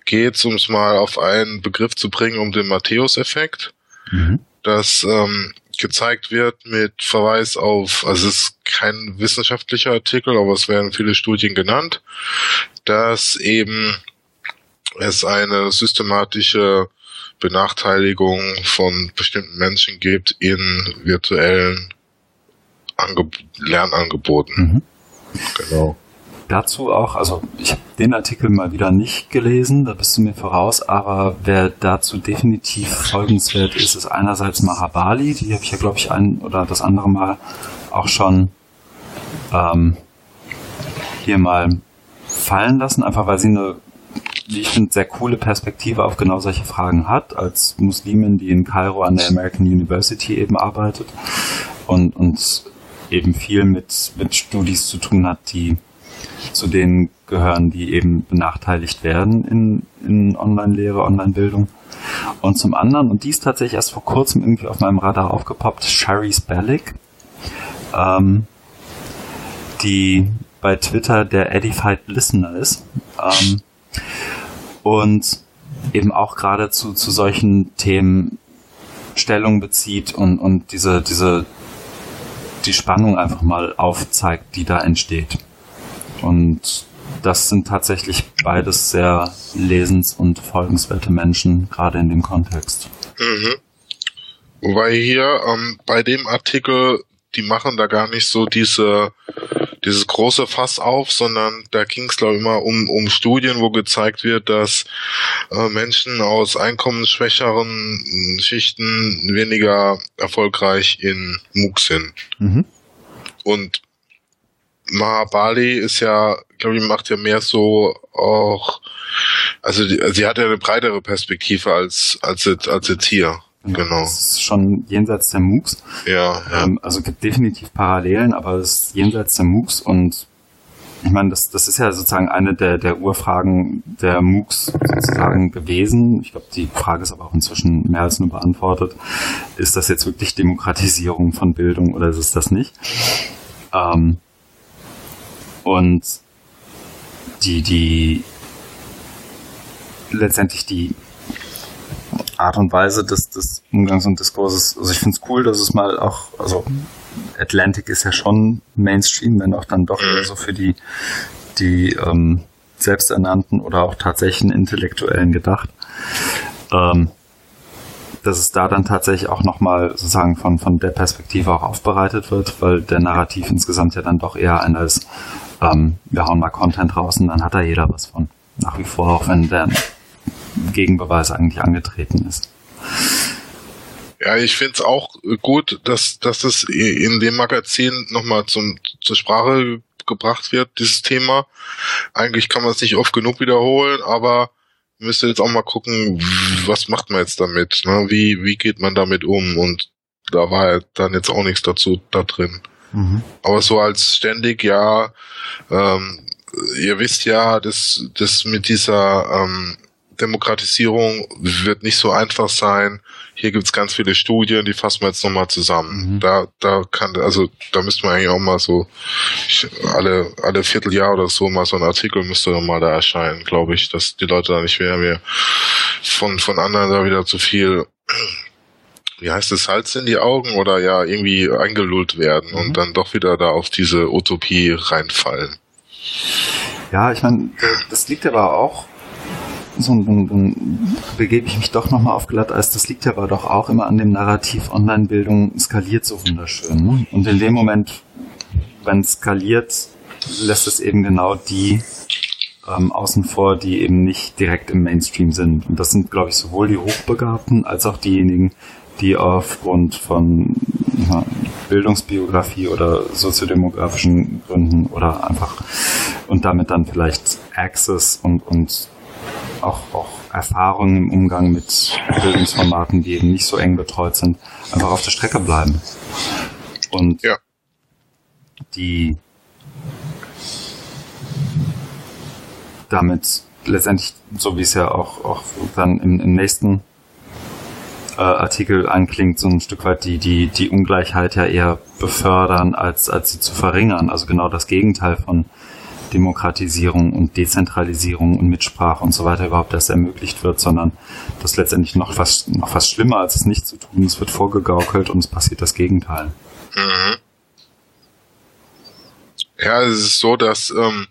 S2: geht es, um es mal auf einen Begriff zu bringen, um den Matthäus-Effekt. Mhm. Das ähm, gezeigt wird mit Verweis auf, also es ist kein wissenschaftlicher Artikel, aber es werden viele Studien genannt, dass eben es eine systematische Benachteiligung von bestimmten Menschen gibt in virtuellen Angeb Lernangeboten. Mhm.
S1: Genau. Dazu auch, also ich habe den Artikel mal wieder nicht gelesen, da bist du mir voraus, aber wer dazu definitiv folgenswert ist, ist einerseits Mahabali, die habe ich ja glaube ich ein oder das andere Mal auch schon ähm, hier mal fallen lassen, einfach weil sie eine, wie ich finde, sehr coole Perspektive auf genau solche Fragen hat, als Muslimin, die in Kairo an der American University eben arbeitet und, und eben viel mit, mit Studis zu tun hat, die zu denen gehören, die eben benachteiligt werden in, in Online-Lehre, Online-Bildung. Und zum anderen, und die ist tatsächlich erst vor kurzem irgendwie auf meinem Radar aufgepoppt, Shari Spellick, ähm, die bei Twitter der Edified Listener ist. Ähm, und eben auch gerade zu, zu solchen Themen Stellung bezieht und, und diese, diese, die Spannung einfach mal aufzeigt, die da entsteht. Und das sind tatsächlich beides sehr lesens- und folgenswerte Menschen, gerade in dem Kontext.
S2: Mhm. Wobei hier ähm, bei dem Artikel, die machen da gar nicht so diese dieses große Fass auf, sondern da ging es glaube ich immer um, um Studien, wo gezeigt wird, dass äh, Menschen aus einkommensschwächeren Schichten weniger erfolgreich in MOOC sind. Mhm. Und Mahabali ist ja, glaube ich, macht ja mehr so auch, also die, sie hat ja eine breitere Perspektive als als jetzt, als jetzt hier. Genau. genau.
S1: Das ist schon jenseits der MOOCs.
S2: Ja. ja.
S1: Ähm, also gibt definitiv Parallelen, aber es ist jenseits der MOOCs und ich meine, das, das ist ja sozusagen eine der, der Urfragen der MOOCs sozusagen gewesen. Ich glaube, die Frage ist aber auch inzwischen mehr als nur beantwortet. Ist das jetzt wirklich Demokratisierung von Bildung oder ist es das nicht? Ähm, und die, die letztendlich die Art und Weise des, des Umgangs und Diskurses. Also ich finde es cool, dass es mal auch, also Atlantic ist ja schon Mainstream, wenn auch dann doch eher so für die, die ähm, selbsternannten oder auch tatsächlichen Intellektuellen gedacht. Ähm, dass es da dann tatsächlich auch nochmal sozusagen von, von der Perspektive auch aufbereitet wird, weil der Narrativ insgesamt ja dann doch eher einer ist, ähm, wir hauen mal Content raus und dann hat da jeder was von. Nach wie vor, auch wenn der Gegenbeweis eigentlich angetreten ist.
S2: Ja, ich finde es auch gut, dass, dass es in dem Magazin nochmal zum, zur Sprache gebracht wird, dieses Thema. Eigentlich kann man es nicht oft genug wiederholen, aber müsste jetzt auch mal gucken, was macht man jetzt damit? Ne? Wie, wie geht man damit um? Und da war ja dann jetzt auch nichts dazu da drin. Mhm. Aber so als ständig, ja, ähm, ihr wisst ja, dass das mit dieser ähm, Demokratisierung wird nicht so einfach sein. Hier gibt's ganz viele Studien, die fassen wir jetzt nochmal zusammen. Mhm. Da, da kann, also da müsste man eigentlich auch mal so alle, alle Vierteljahr oder so mal so ein Artikel müsste dann mal da erscheinen, glaube ich, dass die Leute da nicht mehr, mehr von, von anderen da wieder zu viel, wie heißt es, Salz in die Augen oder ja, irgendwie eingelullt werden mhm. und dann doch wieder da auf diese Utopie reinfallen.
S1: Ja, ich meine, das liegt aber auch so, dann, begebe ich mich doch nochmal auf Glatteis. Das liegt aber doch auch immer an dem Narrativ Online-Bildung skaliert so wunderschön. Ne? Und in dem Moment, wenn es skaliert, lässt es eben genau die ähm, außen vor, die eben nicht direkt im Mainstream sind. Und das sind, glaube ich, sowohl die Hochbegabten als auch diejenigen, die aufgrund von ja, Bildungsbiografie oder soziodemografischen Gründen oder einfach und damit dann vielleicht Access und, und auch, auch Erfahrungen im Umgang mit Bildungsformaten, die eben nicht so eng betreut sind, einfach auf der Strecke bleiben. Und ja. die damit letztendlich, so wie es ja auch, auch dann im, im nächsten äh, Artikel anklingt, so ein Stück weit die, die, die Ungleichheit ja eher befördern, als, als sie zu verringern. Also genau das Gegenteil von Demokratisierung und Dezentralisierung und Mitsprache und so weiter überhaupt erst ermöglicht wird, sondern das letztendlich noch fast, noch fast schlimmer, als es nicht zu tun. Es wird vorgegaukelt und es passiert das Gegenteil. Mhm.
S2: Ja, es ist so, dass ähm,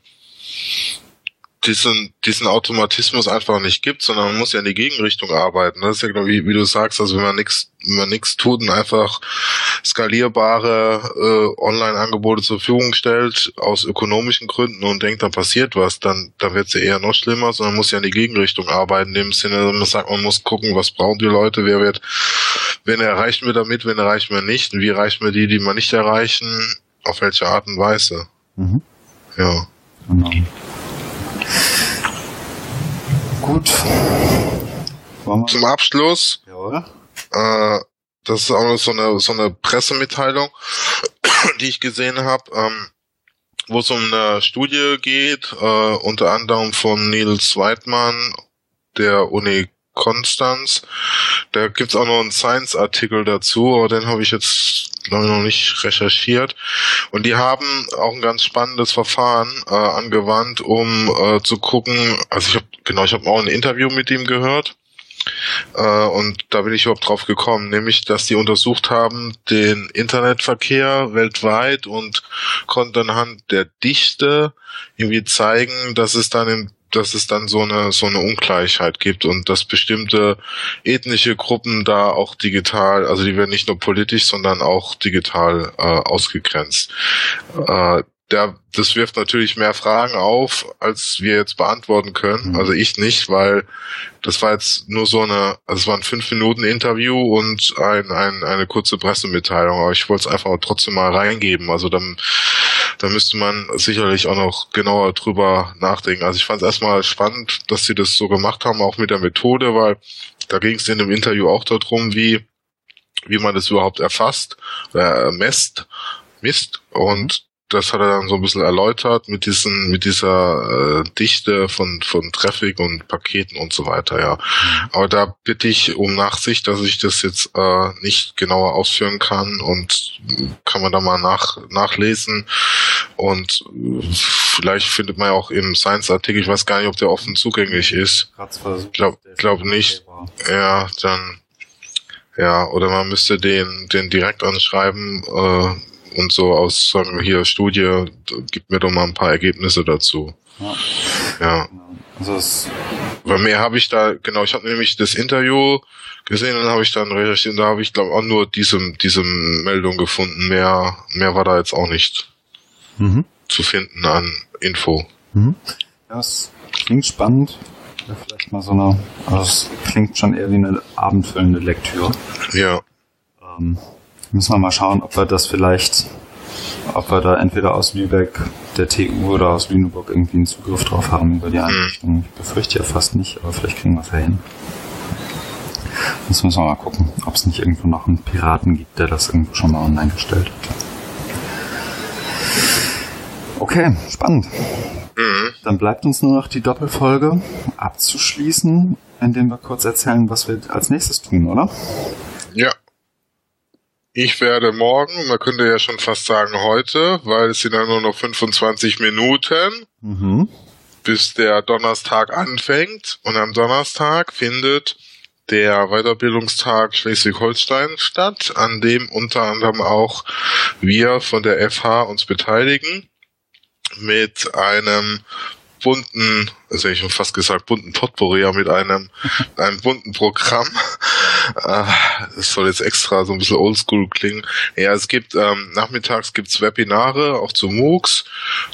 S2: diesen, diesen Automatismus einfach nicht gibt, sondern man muss ja in die Gegenrichtung arbeiten. Das ist ja genau wie, wie du sagst, also wenn man nichts, wenn man nichts tut und einfach skalierbare äh, Online-Angebote zur Verfügung stellt, aus ökonomischen Gründen und denkt, dann passiert was, dann, dann wird es ja eher noch schlimmer, sondern man muss ja in die Gegenrichtung arbeiten, in dem Sinne, man sagt, man muss gucken, was brauchen die Leute, wer wird, wen erreichen wir damit, wen erreichen wir nicht, und wie erreichen wir die, die wir nicht erreichen, auf welche Art und Weise. Mhm. Ja. Genau.
S1: Gut.
S2: Zum Abschluss.
S1: Ja,
S2: äh, das ist auch noch so eine, so eine Pressemitteilung, die ich gesehen habe, ähm, wo es um eine Studie geht, äh, unter anderem von Nils Weidmann der Uni Konstanz. Da gibt's auch noch einen Science-Artikel dazu, aber den habe ich jetzt glaube ich, noch nicht recherchiert. Und die haben auch ein ganz spannendes Verfahren äh, angewandt, um äh, zu gucken, also ich habe genau, ich habe auch ein Interview mit ihm gehört. Äh, und da bin ich überhaupt drauf gekommen, nämlich, dass die untersucht haben den Internetverkehr weltweit und konnten anhand der Dichte irgendwie zeigen, dass es dann in dass es dann so eine so eine Ungleichheit gibt und dass bestimmte ethnische Gruppen da auch digital, also die werden nicht nur politisch, sondern auch digital äh, ausgegrenzt. Äh, der, das wirft natürlich mehr Fragen auf, als wir jetzt beantworten können. Mhm. Also ich nicht, weil das war jetzt nur so eine, also es war ein fünf Minuten Interview und ein, ein, eine kurze Pressemitteilung, aber ich wollte es einfach trotzdem mal reingeben. Also dann, da müsste man sicherlich auch noch genauer drüber nachdenken. Also ich fand es erstmal spannend, dass sie das so gemacht haben, auch mit der Methode, weil da ging es in dem Interview auch darum, wie wie man das überhaupt erfasst, äh, messt, misst und das hat er dann so ein bisschen erläutert mit diesen, mit dieser äh, Dichte von, von Traffic und Paketen und so weiter, ja. Mhm. Aber da bitte ich um Nachsicht, dass ich das jetzt äh, nicht genauer ausführen kann und kann man da mal nach, nachlesen. Und vielleicht findet man ja auch im Science-Artikel, ich weiß gar nicht, ob der offen zugänglich ist. Glaub, glaub nicht. Ja, dann ja, oder man müsste den, den direkt anschreiben, äh, und so aus, sagen wir hier, Studie, gib mir doch mal ein paar Ergebnisse dazu. Ja. ja. Also es Weil mehr habe ich da, genau, ich habe nämlich das Interview gesehen und habe ich dann recherchiert und da habe ich glaube auch nur diese, diese Meldung gefunden. Mehr, mehr war da jetzt auch nicht mhm. zu finden an Info.
S1: Mhm. Ja, es klingt spannend. Vielleicht mal so eine, also es klingt schon eher wie eine abendfüllende Lektüre.
S2: Ja.
S1: Ähm, Müssen wir mal schauen, ob wir das vielleicht, ob wir da entweder aus Lübeck, der TU oder aus Lüneburg irgendwie einen Zugriff drauf haben über die mhm. Einrichtung. Ich befürchte ja fast nicht, aber vielleicht kriegen wir es ja hin. Müssen wir mal gucken, ob es nicht irgendwo noch einen Piraten gibt, der das irgendwo schon mal online gestellt hat. Okay, spannend. Mhm. Dann bleibt uns nur noch die Doppelfolge abzuschließen, indem wir kurz erzählen, was wir als nächstes tun, oder?
S2: Ja. Ich werde morgen, man könnte ja schon fast sagen heute, weil es sind ja nur noch 25 Minuten, mhm. bis der Donnerstag anfängt. Und am Donnerstag findet der Weiterbildungstag Schleswig-Holstein statt, an dem unter anderem auch wir von der FH uns beteiligen mit einem bunten, also ich schon fast gesagt, bunten Potpourri mit einem, einem bunten Programm. Das soll jetzt extra so ein bisschen oldschool klingen. Ja, es gibt, ähm, nachmittags gibt's Webinare, auch zu MOOCs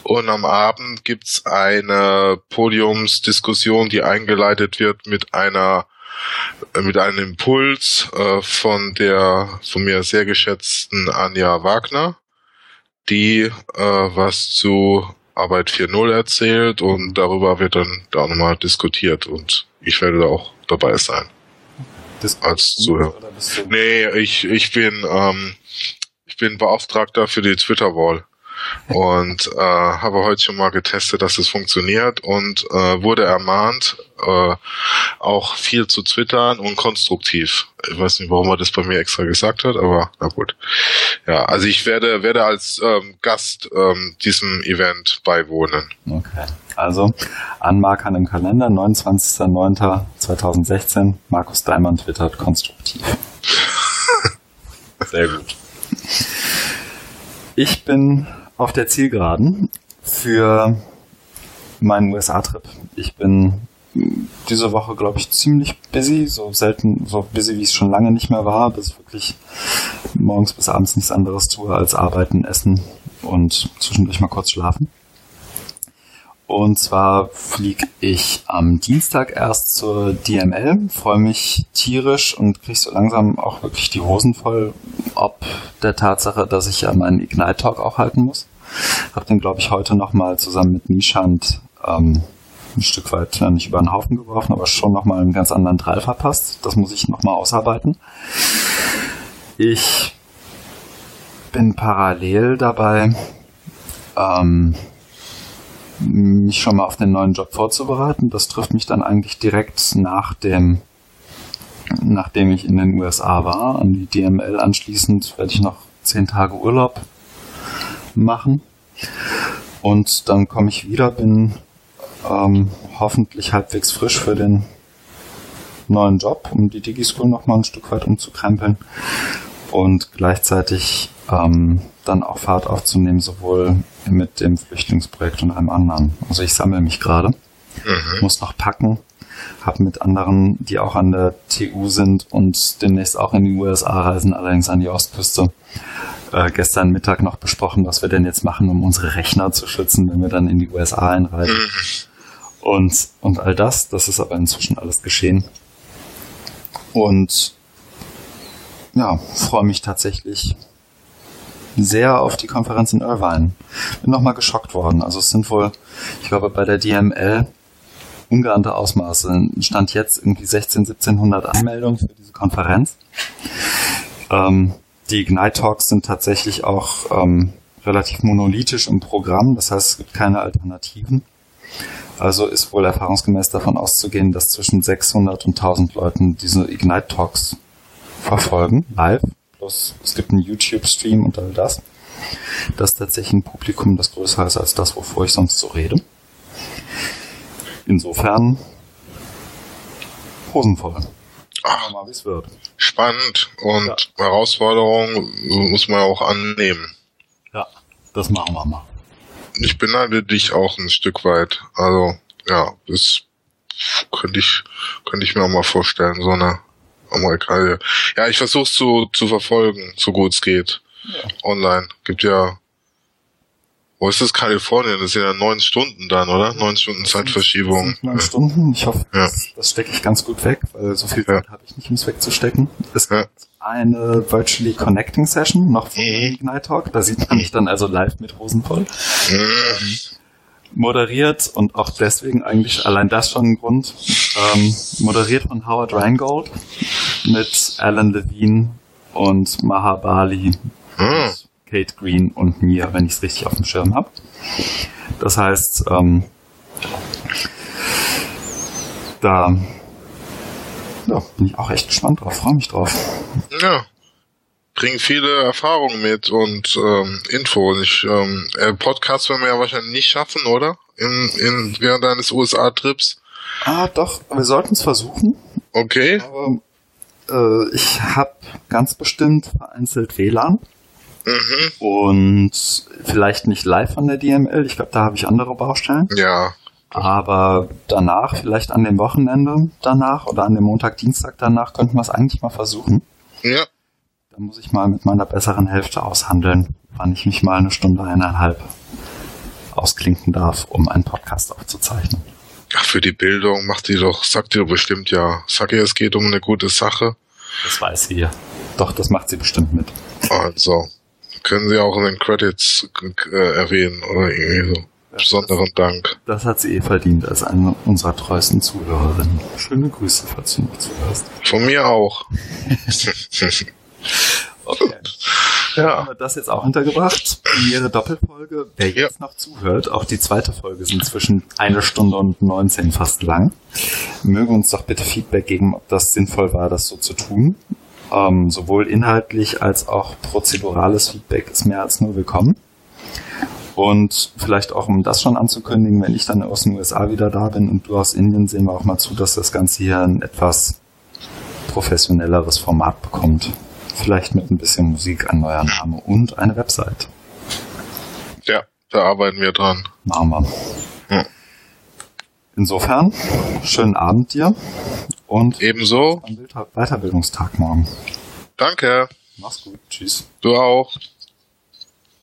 S2: und am Abend gibt's eine Podiumsdiskussion, die eingeleitet wird mit einer äh, mit einem Impuls äh, von der von mir sehr geschätzten Anja Wagner, die äh, was zu Arbeit 4.0 erzählt und darüber wird dann da nochmal diskutiert und ich werde da auch dabei sein. Das als Zuhörer. Nee, ich, ich bin, ähm, ich bin Beauftragter für die Twitter-Wall und äh, habe heute schon mal getestet, dass es funktioniert und äh, wurde ermahnt, äh, auch viel zu twittern und konstruktiv. Ich weiß nicht, warum er das bei mir extra gesagt hat, aber na gut. Ja, also ich werde werde als ähm, Gast ähm, diesem Event beiwohnen.
S1: Okay. Also anmarkern im Kalender, 29.09.2016, Markus Daimann twittert konstruktiv. Sehr gut. Ich bin auf der Zielgeraden für meinen USA-Trip. Ich bin diese Woche, glaube ich, ziemlich busy, so selten, so busy, wie es schon lange nicht mehr war, bis ich wirklich morgens bis abends nichts anderes tue als arbeiten, essen und zwischendurch mal kurz schlafen. Und zwar fliege ich am Dienstag erst zur DML, freue mich tierisch und kriege so langsam auch wirklich die Hosen voll, ob der Tatsache, dass ich ja meinen Ignite Talk auch halten muss. Hab den, glaube ich, heute nochmal zusammen mit Nishant ähm, ein Stück weit ja, nicht über den Haufen geworfen, aber schon nochmal einen ganz anderen Teil verpasst. Das muss ich nochmal ausarbeiten. Ich bin parallel dabei, ähm, mich schon mal auf den neuen Job vorzubereiten. Das trifft mich dann eigentlich direkt nach dem, nachdem ich in den USA war. An die DML anschließend werde ich noch zehn Tage Urlaub machen. Und dann komme ich wieder, bin ähm, hoffentlich halbwegs frisch für den neuen Job, um die DigiSchool noch mal ein Stück weit umzukrempeln und gleichzeitig ähm, dann auch Fahrt aufzunehmen, sowohl mit dem Flüchtlingsprojekt und einem anderen. Also ich sammle mich gerade, mhm. muss noch packen, habe mit anderen, die auch an der TU sind und demnächst auch in die USA reisen, allerdings an die Ostküste, äh, gestern Mittag noch besprochen, was wir denn jetzt machen, um unsere Rechner zu schützen, wenn wir dann in die USA einreisen. Mhm. Und, und all das, das ist aber inzwischen alles geschehen. Und ja, freue mich tatsächlich sehr auf die Konferenz in Irvine. Bin nochmal geschockt worden. Also es sind wohl, ich glaube, bei der DML ungeahnte Ausmaße. Stand jetzt irgendwie 16, 1700 Anmeldungen für diese Konferenz. Ähm, die Ignite Talks sind tatsächlich auch ähm, relativ monolithisch im Programm. Das heißt, es gibt keine Alternativen. Also ist wohl erfahrungsgemäß davon auszugehen, dass zwischen 600 und 1000 Leuten diese Ignite Talks verfolgen, live. Plus es gibt einen YouTube-Stream und all das. Das ist tatsächlich ein Publikum, das größer ist als das, wovor ich sonst so rede. Insofern hosenvoll.
S2: Ach, mal, wie es wird. Spannend und ja. Herausforderung muss man auch annehmen.
S1: Ja, das machen wir mal.
S2: Ich beneide dich auch ein Stück weit. Also, ja, das könnte ich, könnte ich mir auch mal vorstellen, so eine Amerikaner. Ja, ich versuche es zu, zu verfolgen, so gut es geht. Ja. Online. Gibt ja. Wo ist das Kalifornien? Das sind ja neun Stunden dann, oder? Neun Stunden Zeitverschiebung.
S1: Neun ja. Stunden. Ich hoffe, ja. das, das stecke ich ganz gut weg, weil so viel Zeit habe ich nicht, um es wegzustecken. Es gibt eine Virtually Connecting Session noch von mhm. Ignite Talk. Da sieht man mich dann also live mit Hosen voll. Mhm. Moderiert und auch deswegen eigentlich allein das schon ein Grund. Ähm, moderiert von Howard Rheingold mit Alan Levine und Mahabali, hm. Kate Green und mir, wenn ich es richtig auf dem Schirm habe. Das heißt, ähm, da ja, bin ich auch echt gespannt drauf, freue mich drauf.
S2: Ja, bringen viele Erfahrungen mit und ähm, Info. Ich, ähm, äh, Podcast werden wir ja wahrscheinlich nicht schaffen, oder? In, in, während deines USA-Trips.
S1: Ah, doch, wir sollten es versuchen.
S2: Okay.
S1: Aber äh, ich habe ganz bestimmt vereinzelt WLAN. Mhm. Und vielleicht nicht live von der DML. Ich glaube, da habe ich andere Baustellen.
S2: Ja.
S1: Aber danach, vielleicht an dem Wochenende danach oder an dem Montag, Dienstag danach, könnten wir es eigentlich mal versuchen.
S2: Ja.
S1: Da muss ich mal mit meiner besseren Hälfte aushandeln, wann ich mich mal eine Stunde, eineinhalb ausklinken darf, um einen Podcast aufzuzeichnen.
S2: Ach, für die Bildung macht die doch, sagt ihr bestimmt ja. Sag ihr, es geht um eine gute Sache.
S1: Das weiß sie ja. Doch, das macht sie bestimmt mit.
S2: Also, können Sie auch in den Credits äh, erwähnen oder irgendwie so. Ja, Besonderen
S1: das,
S2: Dank.
S1: Das hat sie eh verdient als eine unserer treuesten Zuhörerinnen. Schöne Grüße, falls du noch zuhörst.
S2: Von mir auch.
S1: okay. Ja. Haben wir das jetzt auch untergebracht. Ihre Doppelfolge. Wer ja. jetzt noch zuhört, auch die zweite Folge sind zwischen eine Stunde und 19 fast lang. Möge uns doch bitte Feedback geben, ob das sinnvoll war, das so zu tun. Ähm, sowohl inhaltlich als auch prozedurales Feedback ist mehr als nur willkommen. Und vielleicht auch, um das schon anzukündigen, wenn ich dann aus den USA wieder da bin und du aus Indien, sehen wir auch mal zu, dass das Ganze hier ein etwas professionelleres Format bekommt. Vielleicht mit ein bisschen Musik, ein neuer Name und eine Website.
S2: Ja, da arbeiten wir dran.
S1: Machen wir. Ja. Insofern, schönen Abend dir und
S2: ebenso
S1: Weiterbildungstag morgen.
S2: Danke.
S1: Mach's gut. Tschüss.
S2: Du auch.